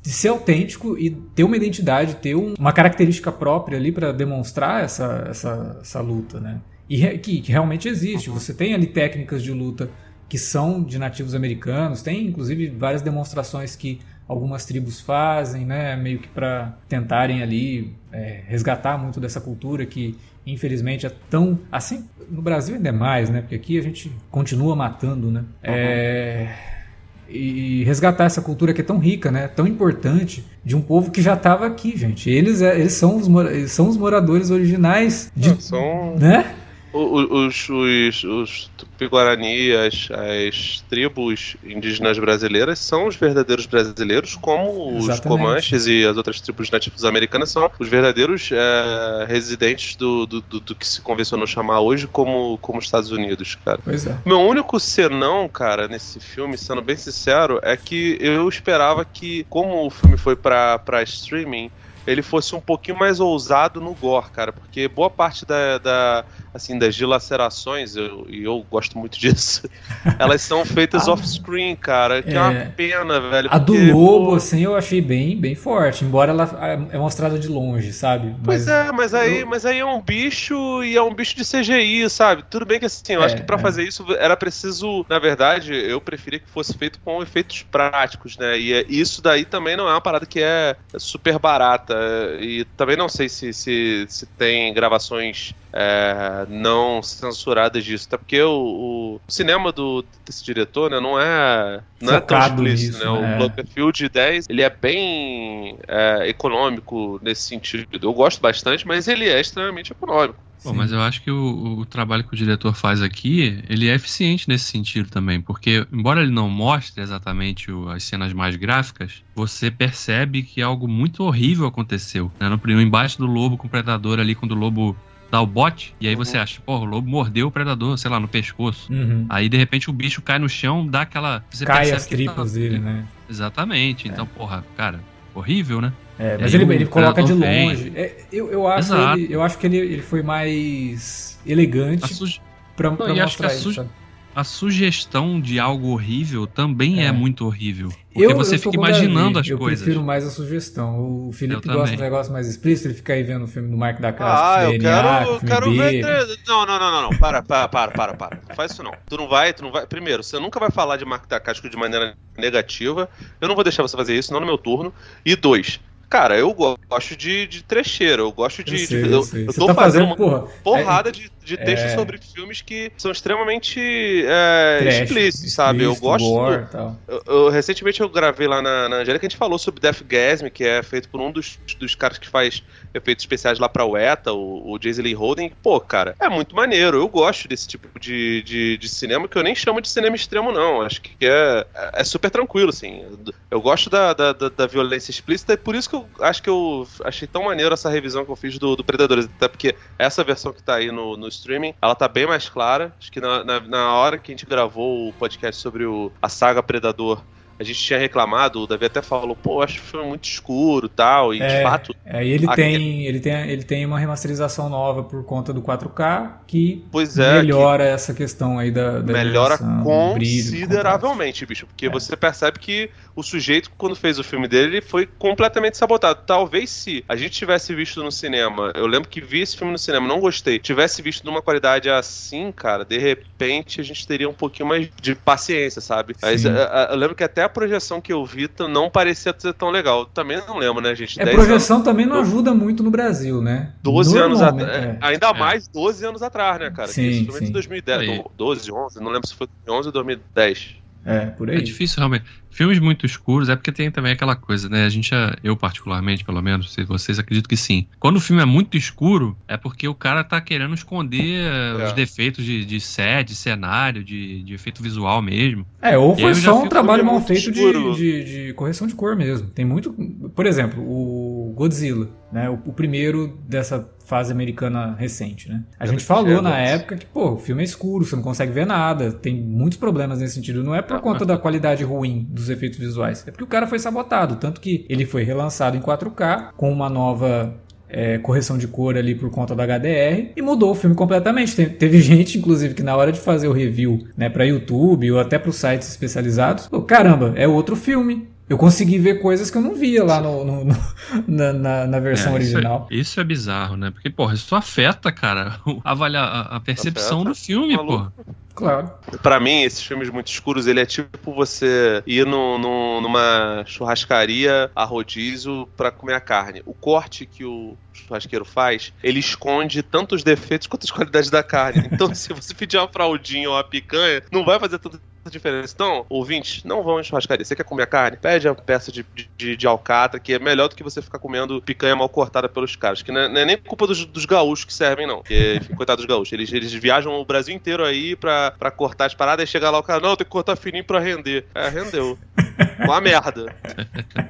de ser autêntico e ter uma identidade, ter um, uma característica própria ali para demonstrar essa, essa, essa luta, né? E que, que realmente existe. Você tem ali técnicas de luta que são de nativos americanos, tem inclusive várias demonstrações que algumas tribos fazem, né, meio que para tentarem ali é, resgatar muito dessa cultura que infelizmente é tão assim no Brasil ainda é mais, né, porque aqui a gente continua matando, né, uhum. é, e resgatar essa cultura que é tão rica, né, tão importante de um povo que já estava aqui, gente. Eles, é, eles são os, eles são os moradores originais de, são... né? Os, os, os Tupi-Guarani, as, as tribos indígenas brasileiras são os verdadeiros brasileiros, como os Comanches e as outras tribos nativas americanas são os verdadeiros é, residentes do, do, do, do, que se convencionou chamar hoje como, como Estados Unidos, cara. Pois é. Meu único senão, cara, nesse filme, sendo bem sincero, é que eu esperava que, como o filme foi pra, pra streaming, ele fosse um pouquinho mais ousado no gore, cara, porque boa parte da, da assim, das dilacerações, eu, e eu gosto muito disso, elas são feitas ah, off-screen, cara, que é, é, uma pena, velho. A porque, do lobo, pô... assim, eu achei bem, bem forte, embora ela é mostrada de longe, sabe? Mas pois é, mas aí, eu... mas aí é um bicho e é um bicho de CGI, sabe? Tudo bem que assim, eu é, acho que para é. fazer isso era preciso, na verdade, eu preferia que fosse feito com efeitos práticos, né? E é, isso daí também não é uma parada que é super barata e também não sei se, se, se tem gravações é, não censuradas disso, até porque o, o, cinema do, desse diretor né, não é não Focado é tão explícito, nisso, né? né? O Cloverfield 10 ele é bem é, econômico nesse sentido. Eu gosto bastante, mas ele é extremamente econômico. Pô, Sim. mas eu acho que o, o trabalho que o diretor faz aqui, ele é eficiente nesse sentido também, porque embora ele não mostre exatamente o- as cenas mais gráficas, você percebe que algo muito horrível aconteceu. Né? No primeiro embate do lobo com o predador ali, quando o lobo dá o bote, e aí você acha, pô, o lobo mordeu o predador, sei lá, no pescoço. Uhum. Aí de repente o bicho cai no chão, dá aquela. Você Cai as tá- tripas dele, né? Exatamente. Então, porra, cara, horrível, né? É, mas ele, ele coloca de longe. É, eu, eu, acho ele, eu acho que ele, ele foi mais A, elegante suge- pra, pra e acho que mostrar a isso. A sugestão de algo horrível também é, É. muito horrível. Porque você eu fica imaginando as eu coisas. prefiro mais a sugestão. O Felipe Eu gosta também. de um negócio mais explícito, ele fica aí vendo o filme do Mark da Ah, Casa, eu DNA, quero, eu quero B. ver. Não, não, não, não, não. Para, para, para, para, para. Não faz isso não. Tu não vai, tu não vai. Primeiro, você nunca vai falar de Mark Dacasco de maneira negativa. Eu não vou deixar você fazer isso, não no meu turno. E dois. Cara, eu go- gosto de, de trecheira, eu gosto de. Eu de- sei, eu, eu sei. eu Você tô tá fazendo fazendo, uma porra, porrada de, de textos é. sobre filmes que são extremamente é, trash, explícitos, sabe? Eu explícito, gosto. do- gore eu, eu- recentemente eu gravei lá na, na Angélica, a gente falou sobre Deathgasm, que é feito por um dos, dos caras que faz efeitos especiais lá pra UETA, o, o Jason Lee Holden. Pô, cara, é muito maneiro. Eu gosto desse tipo de, de, de cinema, que eu nem chamo de cinema extremo, não. Acho que é, é super tranquilo, assim. Eu gosto da, da, da- da violência explícita e por isso que eu acho que eu achei tão maneiro essa revisão que eu fiz do, do Predadores. Até porque essa versão que tá aí no, no streaming, ela tá bem mais clara. Acho que na, na, na hora que a gente gravou o podcast sobre o, a saga Predador, a gente tinha reclamado, o Davi até falou, pô, acho que foi muito escuro e tal, e de É, fato, Aí ele Aqui- tem, ele tem, ele tem uma remasterização nova por conta do 4K que pois é, que melhora essa questão aí da, da melhora consideravelmente, bicho, porque É. você percebe que o sujeito, quando fez o filme dele, ele foi completamente sabotado. Talvez se a gente tivesse visto no cinema, eu lembro que vi esse filme no cinema, não gostei, tivesse visto numa qualidade assim, cara, de repente a gente teria um pouquinho mais de paciência, sabe? Mas, a- a- eu lembro que até a projeção que eu vi t- não parecia ser tão legal. Também não lembro, né, gente? É, 10 projeção também não Do- ajuda muito no Brasil, né? 12 anos Normalmente- atrás. é. Ainda É. mais 12 anos atrás, né, cara? Sim, é sim. de 2010, Aí. 12, 11, não lembro se foi 2011 ou 2010. É, por É aí. difícil realmente. Filmes muito escuros é porque tem também aquela coisa, né? A gente, já- eu particularmente, pelo menos, se vocês acredito que sim. Quando o filme é muito escuro, é porque o cara tá querendo esconder eh, É. os defeitos de, de set, de cenário, de, de efeito visual mesmo. É, ou foi só um trabalho mal feito de, de, de correção de cor mesmo. Tem muito. Por exemplo, o Godzilla, né? O, o primeiro dessa fase americana recente, né? A É gente do falou na época que, pô, o filme é escuro, você não consegue ver nada. Tem muitos problemas nesse sentido. Não é por Ah, conta da qualidade ruim dos efeitos visuais. É porque o cara foi sabotado. Tanto que ele foi relançado em 4K com uma nova é, correção de cor ali por conta do HDR e mudou o filme completamente. Te- teve gente, inclusive, que na hora de fazer o review né, para YouTube ou até para os sites especializados, falou, caramba, é outro filme. Eu consegui ver coisas que eu não via lá no, no- no- na, na- na versão É, isso é- original. Isso é, bizarro, né? Porque, porra, isso afeta, cara, a, avalia- a- a percepção Afeta. do filme, Maluco. porra. Claro. Pra mim, esses filmes muito escuros, ele é tipo você ir no, no- numa churrascaria a rodízio pra comer a carne. O corte que o churrasqueiro faz, ele esconde tanto os defeitos quanto as qualidades da carne. Então, se você pedir uma fraldinha ou uma picanha, não vai fazer tanta diferença. Então, ouvintes, não vão em churrascaria. Você quer comer a carne? Pede a peça de, de, de alcatra, que é melhor do que você ficar comendo picanha mal cortada pelos caras. Que não é, não é nem culpa dos, dos gaúchos que servem, não. Porque, enfim, coitado dos gaúchos. Eles, eles viajam o Brasil inteiro aí pra, pra cortar as paradas e chegar lá o cara, não, tem que cortar fininho pra render. É, rendeu. Uma merda.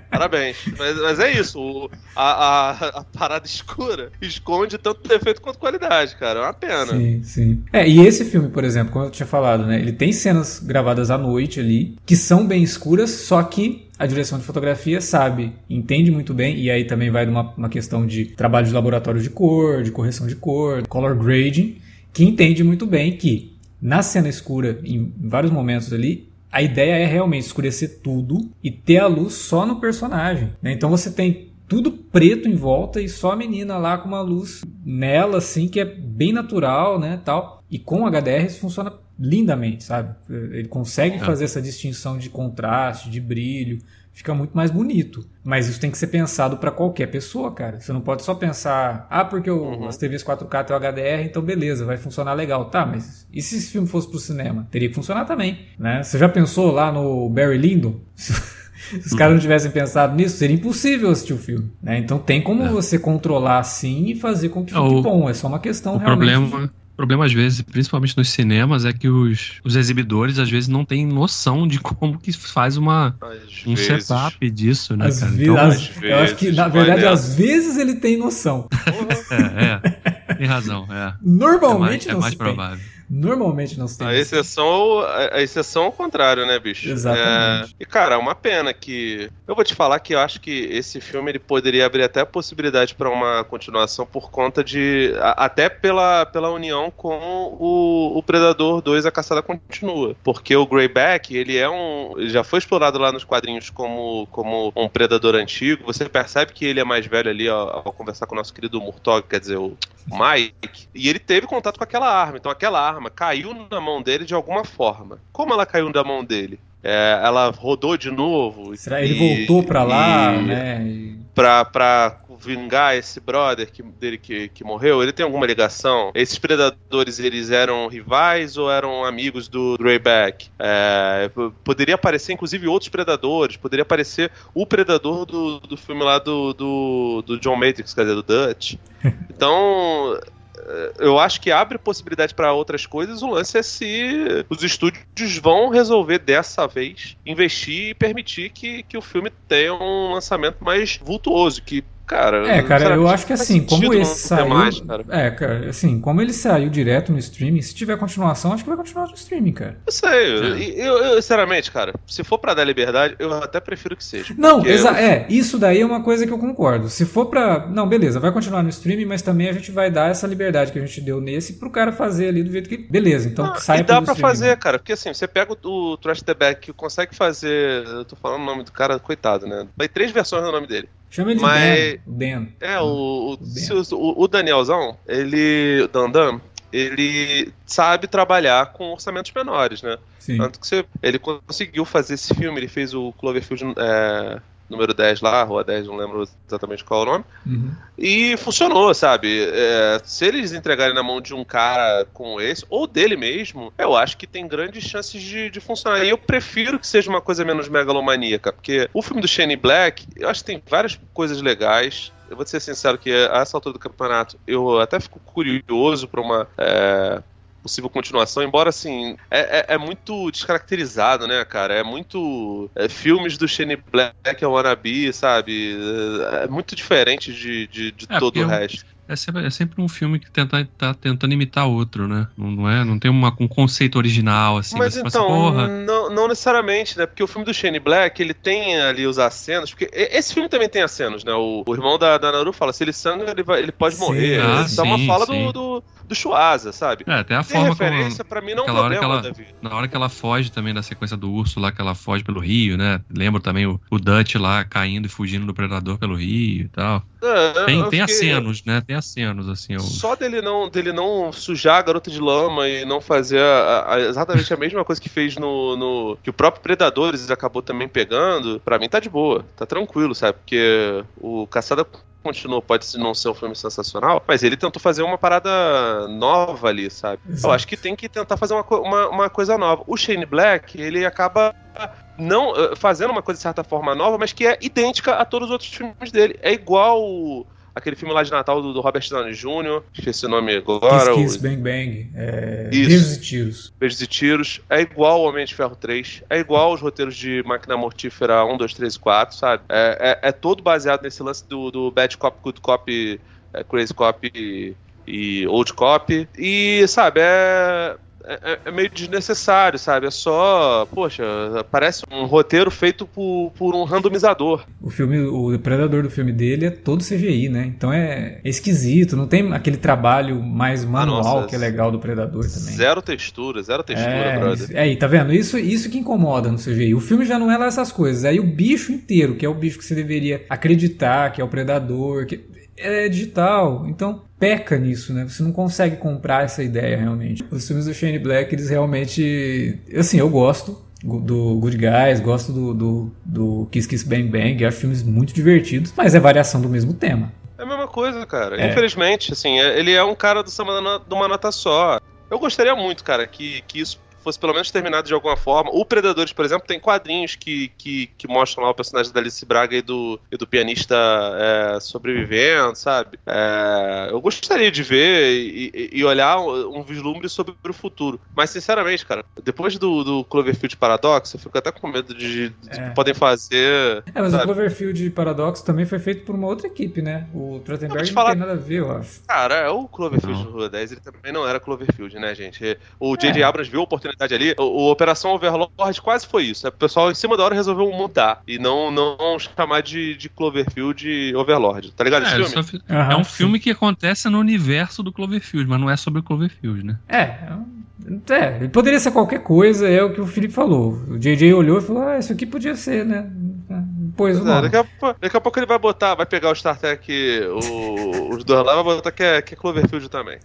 Parabéns. Mas, mas é isso. o- a, a, a parada escura esconde tanto defeito quanto qualidade, cara. É uma pena. Sim, sim. É, e esse filme, por exemplo, como eu tinha falado, né? Ele tem cenas gravadas à noite ali, que são bem escuras, só que a direção de fotografia sabe, entende muito bem, e aí também vai de uma questão de trabalho de laboratório de cor, de correção de cor, color grading, que entende muito bem que na cena escura, em vários momentos ali, a ideia é realmente escurecer tudo e ter a luz só no personagem. né? Então você tem tudo preto em volta e só a menina lá com uma luz nela, assim, que é bem natural, né, tal. E com HDR isso funciona lindamente, sabe? Ele consegue É. fazer essa distinção de contraste, de brilho, fica muito mais bonito. Mas isso tem que ser pensado para qualquer pessoa, cara. Você não pode só pensar, ah, porque o, uhum. as TVs 4K tem o HDR, então beleza, vai funcionar legal. Tá, mas e se esse filme fosse pro cinema? Teria que funcionar também, né? Você já pensou lá no Barry Lyndon? Se os caras não tivessem pensado nisso, seria impossível assistir o filme. Né? Então tem como é. você controlar assim e fazer com que é, fique o, bom. É só uma questão o realmente. Problema, o problema, às vezes, principalmente nos cinemas, é que os, os exibidores, às vezes, não têm noção de como que faz uma, um vezes. setup disso, né, às cara? Então, às, vezes, eu acho que, na verdade, às vezes ele tem noção. é, é. Tem razão, é. Normalmente é mais, não é mais provável. Tem. Normalmente não se tem. A exceção, a, exceção ao contrário, né, bicho? Exatamente. É, e, cara, é uma pena que. Eu vou te falar que eu acho que esse filme ele poderia abrir até a possibilidade para uma continuação por conta de. A, até pela, pela união com o, o Predador 2, a caçada continua. Porque o Greyback, ele é um. Ele já foi explorado lá nos quadrinhos como, como um predador antigo. Você percebe que ele é mais velho ali ao, ao conversar com o nosso querido Murtog, quer dizer, o Mike. E ele teve contato com aquela arma. Então aquela arma arma caiu na mão dele de alguma forma. Como ela caiu na mão dele? É, ela rodou de novo. Será que ele voltou para lá, e, né? Pra, pra vingar esse brother que, dele que, que morreu? Ele tem alguma ligação? Esses predadores, eles eram rivais ou eram amigos do Greyback? É, poderia aparecer, inclusive, outros predadores. Poderia aparecer o predador do, do filme lá do, do, do John Matrix, quer dizer, do Dutch. Então, eu acho que abre possibilidade para outras coisas. O lance é se os estúdios vão resolver dessa vez investir e permitir que, que o filme tenha um lançamento mais vultuoso, que Cara, é, cara, eu acho que assim, como esse saiu. Mais, cara. É, cara, assim, como ele saiu direto no streaming, se tiver continuação, acho que vai continuar no streaming, cara. Eu sei, é. eu, eu, sinceramente, cara, se for pra dar liberdade, eu até prefiro que seja. Não, eu... é, isso daí é uma coisa que eu concordo. Se for pra. Não, beleza, vai continuar no streaming, mas também a gente vai dar essa liberdade que a gente deu nesse pro cara fazer ali do jeito que. Beleza, então ah, sai E dá pra streaming, fazer, né? cara, porque assim, você pega o, o Trash The Back que consegue fazer. Eu tô falando o nome do cara, coitado, né? Vai três versões do nome dele. Chama ele Mas, Dan. É, o, o, o, o Danielzão, ele. Dandan, ele sabe trabalhar com orçamentos menores, né? Sim. Tanto que você, ele conseguiu fazer esse filme, ele fez o Cloverfield é, número 10 lá, Rua 10, não lembro exatamente qual é o nome. Uhum. E funcionou, sabe? É, se eles entregarem na mão de um cara como esse, ou dele mesmo, eu acho que tem grandes chances de, de funcionar. E eu prefiro que seja uma coisa menos megalomaníaca, porque o filme do Shane Black, eu acho que tem várias coisas legais. Eu vou ser sincero que a essa altura do campeonato eu até fico curioso para uma. É, possível continuação, embora assim, é, é, é, muito descaracterizado, né, cara? É muito. É, filmes do Shane Black, a Wannabe, sabe? É, é muito diferente de, de, de é, todo o resto. É sempre, é sempre, um filme que tenta, tá tentando imitar outro, né? Não, não é? Não tem uma, um conceito original, assim. Mas então, assim, não, não, necessariamente, né? Porque o filme do Shane Black, ele tem ali os acenos, porque esse filme também tem acenos, né? O, o irmão da, da Naru fala, se ele sangra, ele, vai, ele pode sim. morrer. Ah, Isso é uma fala do, do, do Chuasa, sabe? É, até a Tem forma referência pra mim não é um problema, ela, Na hora que ela foge também da sequência do urso lá, que ela foge pelo rio, né? Lembro também o, o Dutch lá caindo e fugindo do predador pelo rio e tal. É, tem, tem fiquei... acenos, né? Tem acenos, assim. Eu... Só dele não, dele não sujar a garota de lama e não fazer a, a, exatamente a mesma coisa que fez no, no. que o próprio Predadores acabou também pegando, pra mim tá de boa. Tá tranquilo, sabe? Porque o Caçada continuou, pode não ser um filme sensacional, mas ele tentou fazer uma parada nova ali, sabe? Exato. Eu acho que tem que tentar fazer uma, uma, uma, coisa nova. O Shane Black, ele acaba não eh, fazendo uma coisa de certa forma nova, mas que é idêntica a todos os outros filmes dele. É igual aquele filme lá de Natal do, do Robert Downey Jr., esqueci o nome agora. Kiss, Kiss, Bang Bang, é... Beijos e Tiros. Beijos e Tiros. É igual o Homem de Ferro 3, é igual os roteiros de Máquina Mortífera 1, 2, 3 e 4, sabe? É, é, é todo baseado nesse lance do, do Bad Cop, Good Cop, é, Crazy Cop e, e Old Cop. E, sabe, é é, é, é, meio desnecessário, sabe? É só, poxa, parece um roteiro feito por, por um randomizador. O filme, o depredador do filme dele é todo CGI, né? Então é esquisito, não tem aquele trabalho mais manual Nossa, que é legal do Predador também. Zero textura, zero textura, é, brother. É, aí, tá vendo? Isso, isso que incomoda no CGI. O filme já não é lá essas coisas. Aí o bicho inteiro, que é o bicho que você deveria acreditar, que é o predador, que é digital. Então, peca nisso, né? Você não consegue comprar essa ideia realmente. Os filmes do Shane Black, eles realmente. Assim, eu gosto. do Good Guys, gosto do, do, do Kiss Kiss Bang Bang, acho filmes muito divertidos, mas é variação do mesmo tema. É a mesma coisa, cara. É. Infelizmente, assim, é- ele é um cara do samba de uma nota só. Eu gostaria muito, cara, que, que isso fosse pelo menos terminado de alguma forma. O Predadores, por exemplo, tem quadrinhos que, que, que mostram lá o personagem da Alice Braga e do, e do pianista é, sobrevivendo, sabe? É, eu gostaria de ver e, e- olhar um, um vislumbre sobre o futuro. Mas, sinceramente, cara, depois do, do Cloverfield Paradox, eu fico até com medo de, de É. que podem fazer. É, mas sabe? o Cloverfield Paradox também foi feito por uma outra equipe, né? O Trottenberg te não falar- tem nada a ver, eu acho. Cara, é o Cloverfield Não. do Rua 10, ele também não era Cloverfield, né, gente? O J.J. É. Abrams viu a oportunidade ali, o, o Operação Overlord quase foi isso. O pessoal em cima da hora resolveu mudar e não, não chamar de, de Cloverfield Overlord. Tá ligado esse É, filme? só fi- Aham, é um sim. filme que acontece no universo do Cloverfield, mas não é sobre o Cloverfield, né? É, é um- é, poderia ser qualquer coisa, é o que o Felipe falou. O JJ olhou e falou: Ah, isso aqui podia ser, né? Pois o Pois é, nome. daqui, a, daqui a pouco ele vai botar, vai pegar o Star Trek, o- os dois lá, vai botar que é, que é Cloverfield também.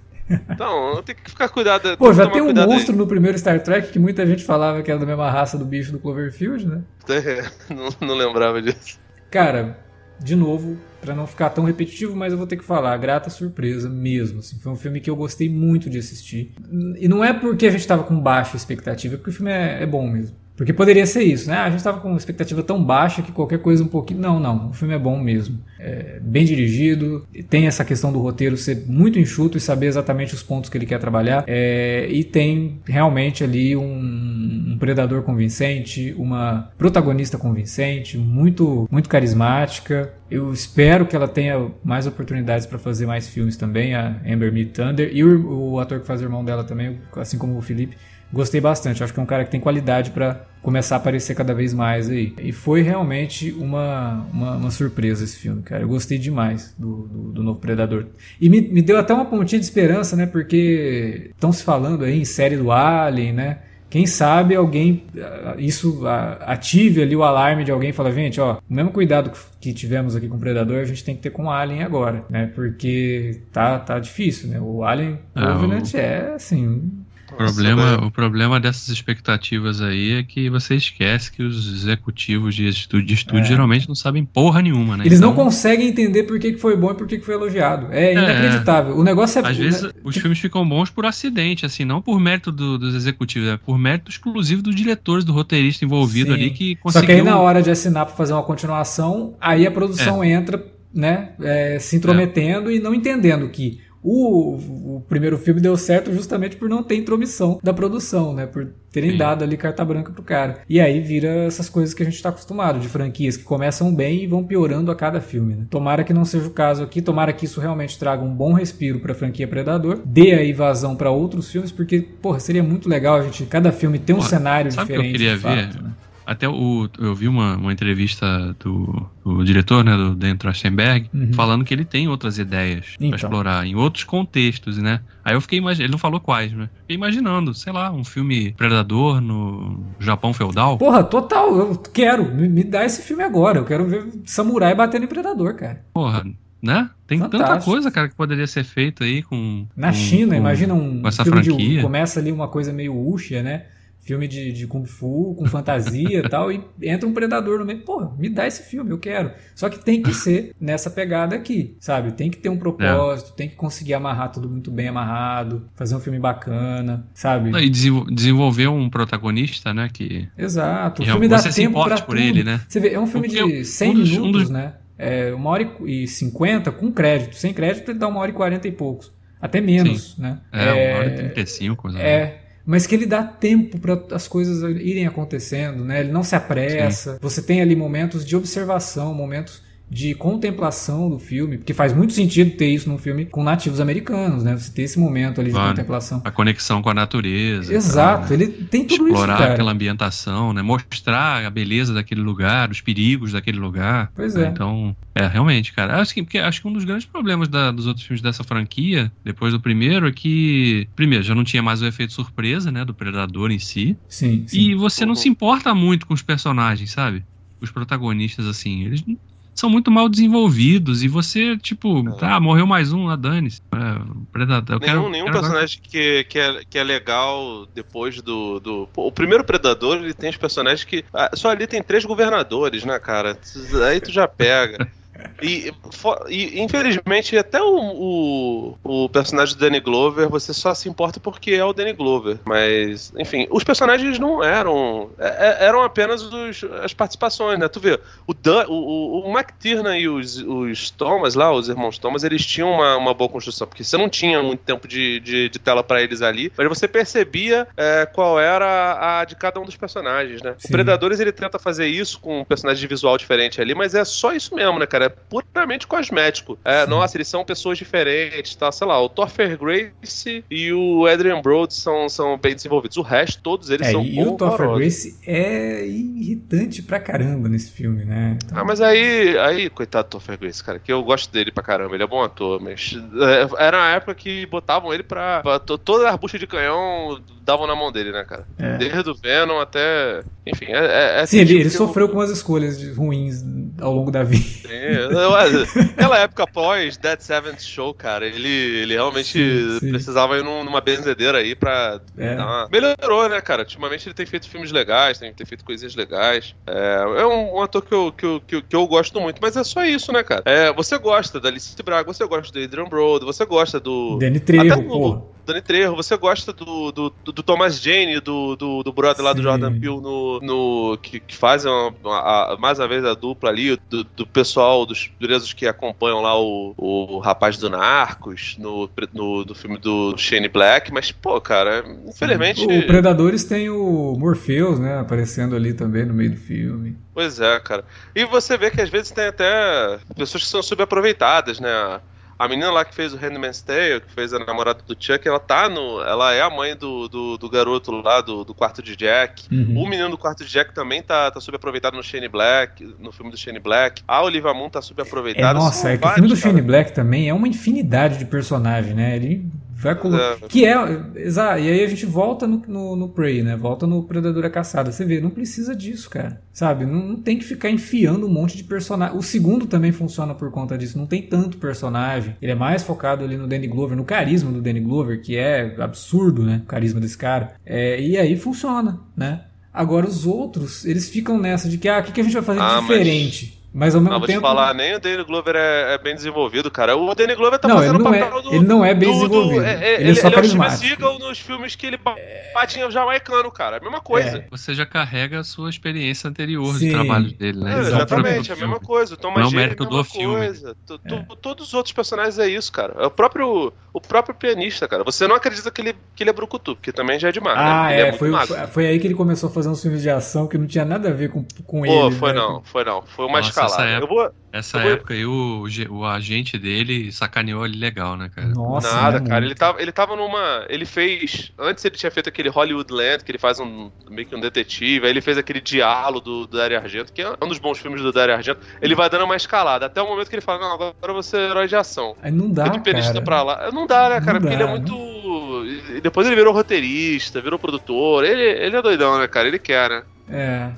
Então, tem que ficar cuidado. Pô, já tem um cuidado aí. monstro no primeiro Star Trek que muita gente falava que era da mesma raça do bicho do Cloverfield, né? não, não lembrava disso. Cara, de novo, pra não ficar tão repetitivo, mas eu vou ter que falar, grata surpresa mesmo. assim. foi um filme que eu gostei muito de assistir. E não é porque a gente tava com baixa expectativa, é porque o filme é, é bom mesmo. Porque poderia ser isso, né? Ah, a gente tava com uma expectativa tão baixa que qualquer coisa um pouquinho. Não, não. O filme é bom mesmo. É bem dirigido. Tem essa questão do roteiro ser muito enxuto e saber exatamente os pontos que ele quer trabalhar. É, e tem realmente ali um, um predador convincente, uma protagonista convincente, muito, muito carismática. Eu espero que ela tenha mais oportunidades para fazer mais filmes também, a Amber Mead Thunder. E o ator que faz o irmão dela também, assim como o Felipe. Gostei bastante, acho que é um cara que tem qualidade para começar a aparecer cada vez mais aí. E foi realmente uma, uma, uma surpresa esse filme, cara. Eu gostei demais do, do, do novo Predador. E me, me deu até uma pontinha de esperança, né? Porque estão se falando aí em série do Alien, né? Quem sabe alguém, ah, isso ah, ative ali o alarme de alguém e fala, gente, ó, o mesmo cuidado que tivemos aqui com o Predador, a gente tem que ter com o Alien agora, né? Porque tá, tá difícil, né? O Alien Ah, Covenant é, assim, O problema, o problema dessas expectativas aí é que você esquece que os executivos de estúdio, de estúdio É. geralmente não sabem porra nenhuma, né? Eles não Então, conseguem entender por que foi bom e por que foi elogiado. É É. inacreditável. O negócio é. Às vezes ne- os filmes ficam bons por acidente, assim, não por mérito do- dos executivos, é por mérito exclusivo dos diretores, do roteirista envolvido Sim. ali que Só conseguiu... que aí na hora de assinar pra fazer uma continuação, aí a produção entra, né, é, se intrometendo e não entendendo que o, o primeiro filme deu certo justamente por não ter intromissão da produção, né, por terem Sim. dado ali carta branca pro cara. E aí vira essas coisas que a gente tá acostumado, de franquias que começam bem e vão piorando a cada filme, né? Tomara que não seja o caso aqui, tomara que isso realmente traga um bom respiro pra franquia Predador, dê aí vazão pra outros filmes, porque, porra, seria muito legal a gente, cada filme ter um cenário sabe o que eu diferente. queria de ver? fato, né? Até o, eu vi uma, uma entrevista do, do diretor, né, do Dan Trachtenberg, Uhum. falando que ele tem outras ideias Então. pra explorar em outros contextos, né? Aí eu fiquei imaginando, ele não falou quais, né? Fiquei imaginando, sei lá, um filme Predador no Japão feudal. Porra, total, eu quero. Me, me dá esse filme agora. Eu quero ver samurai batendo em predador, cara. Porra, né? Tem tanta Fantástico. coisa, cara, que poderia ser feita aí com. Na com- China, com- imagina um com essa filme de. franquia. Começa ali uma coisa meio wuxia, né? Filme de, de Kung Fu, com fantasia e tal, e entra um predador no meio. Porra, me dá esse filme, eu quero. Só que tem que ser nessa pegada aqui, sabe? Tem que ter um propósito, tem que conseguir amarrar tudo muito bem amarrado, fazer um filme bacana, sabe? E desenvol- desenvolver um protagonista, né? Que. Exato. O filme dá você se tempo pra por tudo. ele, né? Você vê, é um filme Porque de 100 um dos- um minutos, dos- né? É uma hora e 50 com crédito. Sem crédito ele dá uma hora e 40 e poucos. Até menos, né? É, uma hora e 35. né? é, mas que ele dá tempo para as coisas irem acontecendo, né? Ele não se apressa. Você tem ali momentos de observação, momentos de contemplação do filme, porque faz muito sentido ter isso num filme com nativos americanos, né? Você ter esse momento ali de Claro. contemplação. A conexão com a natureza. Exato, né? ele tem tudo Explorar isso, cara. aquela ambientação, né? Mostrar a beleza daquele lugar, os perigos daquele lugar. Pois né? é. Então, é, realmente, cara. Acho que, porque acho que um dos grandes problemas da- dos outros filmes dessa franquia, depois do primeiro, é que, primeiro, já não tinha mais o efeito surpresa, né? Do Predador em si. Sim, sim. E você não se importa muito com os personagens, sabe? Os protagonistas, assim, eles. São muito mal desenvolvidos. E você, tipo, É. tá, morreu mais um, a dane-se. É, Predador. Nenhum, quero, nenhum quero- personagem que, que, é, que é legal depois do, do. O primeiro Predador, ele tem os personagens que. ah, Só ali tem três governadores, né, cara? Aí tu já pega. E, e, infelizmente, até o, o, o personagem do Danny Glover, você só se importa porque é o Danny Glover. Mas, enfim, os personagens não eram. é- é- eram apenas os- as participações, né? Tu vê, o, Dan, o, o, e os, os Thomas lá, os irmãos Thomas, eles tinham uma, uma boa construção, porque você não tinha muito tempo de, de, de tela pra eles ali, mas você percebia é, qual era a de cada um dos personagens, né? Sim. O Predadores ele tenta fazer isso com um personagem de visual diferente ali, mas é só isso mesmo, né, cara? Puramente cosmético. É, nossa, eles são pessoas diferentes, tá? Sei lá, o Topher Grace e o Adrian Brody são, são bem desenvolvidos. O resto, todos eles É, são e o Topher. Grace é irritante pra caramba nesse filme, né? Então, Ah, mas aí, aí, coitado do Topher Grace, cara, que eu gosto dele pra caramba, ele é bom ator, mas é, era uma época que botavam ele pra. pra to- toda a bucha de canhão davam na mão dele, né, cara? É. Desde o Venom até. Enfim, é. é, é Sim, ele, tipo ele sofreu com umas escolhas ruins ao longo da vida. eu- eu- Aquela época após Dead Seventh Show, cara, ele, ele realmente Sim, sim. precisava ir num- numa benzedeira aí pra. É. uma- Melhorou, né, cara? Ultimamente ele tem feito filmes legais, tem, tem feito coisinhas legais. É, é um, um ator que eu, que, eu, que, eu, que eu gosto muito, mas é só isso, né, cara? É, você gosta da Alice Braga, você gosta do Adrian Brody, você gosta do. Danny Trejo, Até do- porra. Danny Trejo, você gosta do, do, do, Thomas Jane, do, do, do brother lá do Sim. Jordan Peele, no, no, que, que fazem uma- uma- mais uma vez a dupla ali, do, do pessoal, dos presos que acompanham lá o, o rapaz do Narcos, no, no, do filme do Shane Black, mas, pô, cara, infelizmente. O Predadores tem o Morpheus, né? Aparecendo ali também no meio do filme. Pois é, cara. E você vê que às vezes tem até pessoas que são subaproveitadas, né? A menina lá que fez o Handmaid's Tale, que fez a namorada do Chuck, ela tá no. Ela é a mãe do, do, do garoto lá do, do quarto de Jack. Uhum. O menino do quarto de Jack também tá, tá subaproveitado no Shane Black, no filme do Shane Black. A Olivia Munn tá É, subaproveitada. nossa, São é que o filme do. Shane Black também é uma infinidade de personagem, né? Ele vai colocar. É. Que é. Exa... E aí a gente volta no, no, no Prey, né? Volta no Predador a Caçada. Você vê, não precisa disso, cara. Sabe? Não, não tem que ficar enfiando um monte de personagem. O segundo também funciona por conta disso. Não tem tanto personagem. Ele é mais focado ali no Danny Glover, no carisma do Danny Glover, que é absurdo, né? O carisma desse cara. É, e aí funciona, né? Agora os outros, eles ficam nessa de que, ah, o que, que a gente vai fazer de Ah, diferente? Mas ao mesmo Não, vou tempo. te falar, nem o Danny Glover é, é bem desenvolvido, cara. O Danny Glover tá Não, fazendo ele é- papel do. ele não é bem do- do- desenvolvido. é- é- Ele é só ele é carismático. Nos filmes que ele ba- bate em jamaicano, cara. É a mesma coisa. É. Você já carrega a sua experiência anterior Sim. de trabalho dele, né? É, exatamente, é a mesma coisa. O Thomas Não é mérito é do filme. coisa. Tu- tu- Todos os outros personagens é isso, cara. É o próprio, o próprio pianista, cara. Você não acredita que ele, que ele é brucutu, porque também já é demais, Ah, né? Ele é, muito foi, foi, aí que ele começou a fazer uns filmes de ação que não tinha nada a ver com, com Pô, ele. foi né? não, foi não. Foi uma Nossa, essa Eu época- vou. Essa Eu vou- época aí o, o agente dele sacaneou ele legal, né, cara? Nossa, Nada, né, cara. Ele tava, ele tava numa. Ele fez. Antes ele tinha feito aquele Hollywood Land, que ele faz um meio que um detetive. Aí ele fez aquele Diálogo do, do Dario Argento, que é um dos bons filmes do Dario Argento. Ele vai dando uma escalada. Até o momento que ele fala: Não, agora eu vou ser herói de ação. Aí não dá, pianista cara. pra lá. Não dá, né, Não cara? porque dá, ele é muito. e Depois ele virou roteirista, virou produtor. Ele, ele é doidão, né, cara? Ele quer, né? É.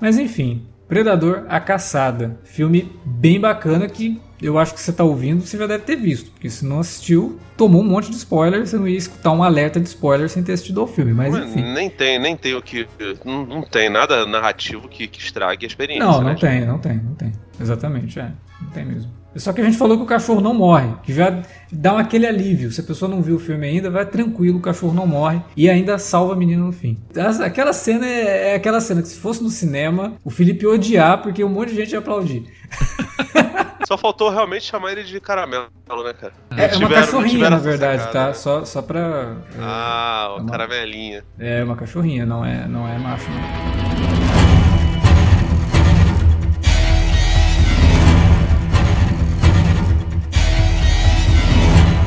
Mas enfim, Predador, A Caçada. Filme bem bacana que eu acho que você tá ouvindo, você já deve ter visto. Porque se não assistiu, tomou um monte de spoiler, você não ia escutar um alerta de spoiler sem ter assistido ao filme. Mas enfim. nem tem, nem tem o que. Não, não tem nada narrativo que, que estrague a experiência. Não, né, não tem, não tem, não tem. Exatamente, é. Não tem mesmo. Só que a gente falou que o cachorro não morre, que já dá aquele alívio. Se a pessoa não viu o filme ainda, vai tranquilo, o cachorro não morre e ainda salva a menina no fim. Aquela cena é, é aquela cena que se fosse no cinema, o Felipe ia odiar porque um monte de gente ia aplaudir. Só faltou realmente chamar ele de caramelo, né, cara? É, é uma cachorrinha, na verdade, sacada, tá? né? Só, só pra. Ah, é uma- caramelinha. É uma cachorrinha, não é, não é macho. Não.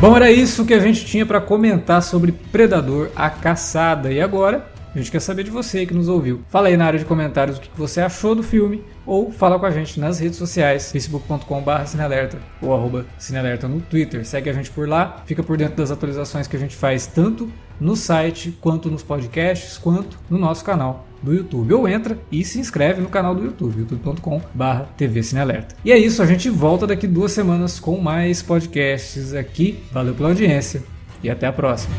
Bom, era isso que a gente tinha para comentar sobre Predador, a caçada. E agora A gente quer saber de você que nos ouviu. Fala aí na área de comentários o que você achou do filme ou fala com a gente nas redes sociais, facebook.com.br cinealerta ou arroba cinealerta no Twitter. Segue a gente por lá, fica por dentro das atualizações que a gente faz tanto no site, quanto nos podcasts, quanto no nosso canal do YouTube. Ou entra e se inscreve no canal do YouTube, youtube.com.br TV. E é isso, a gente volta daqui duas semanas com mais podcasts aqui. Valeu pela audiência e até a próxima.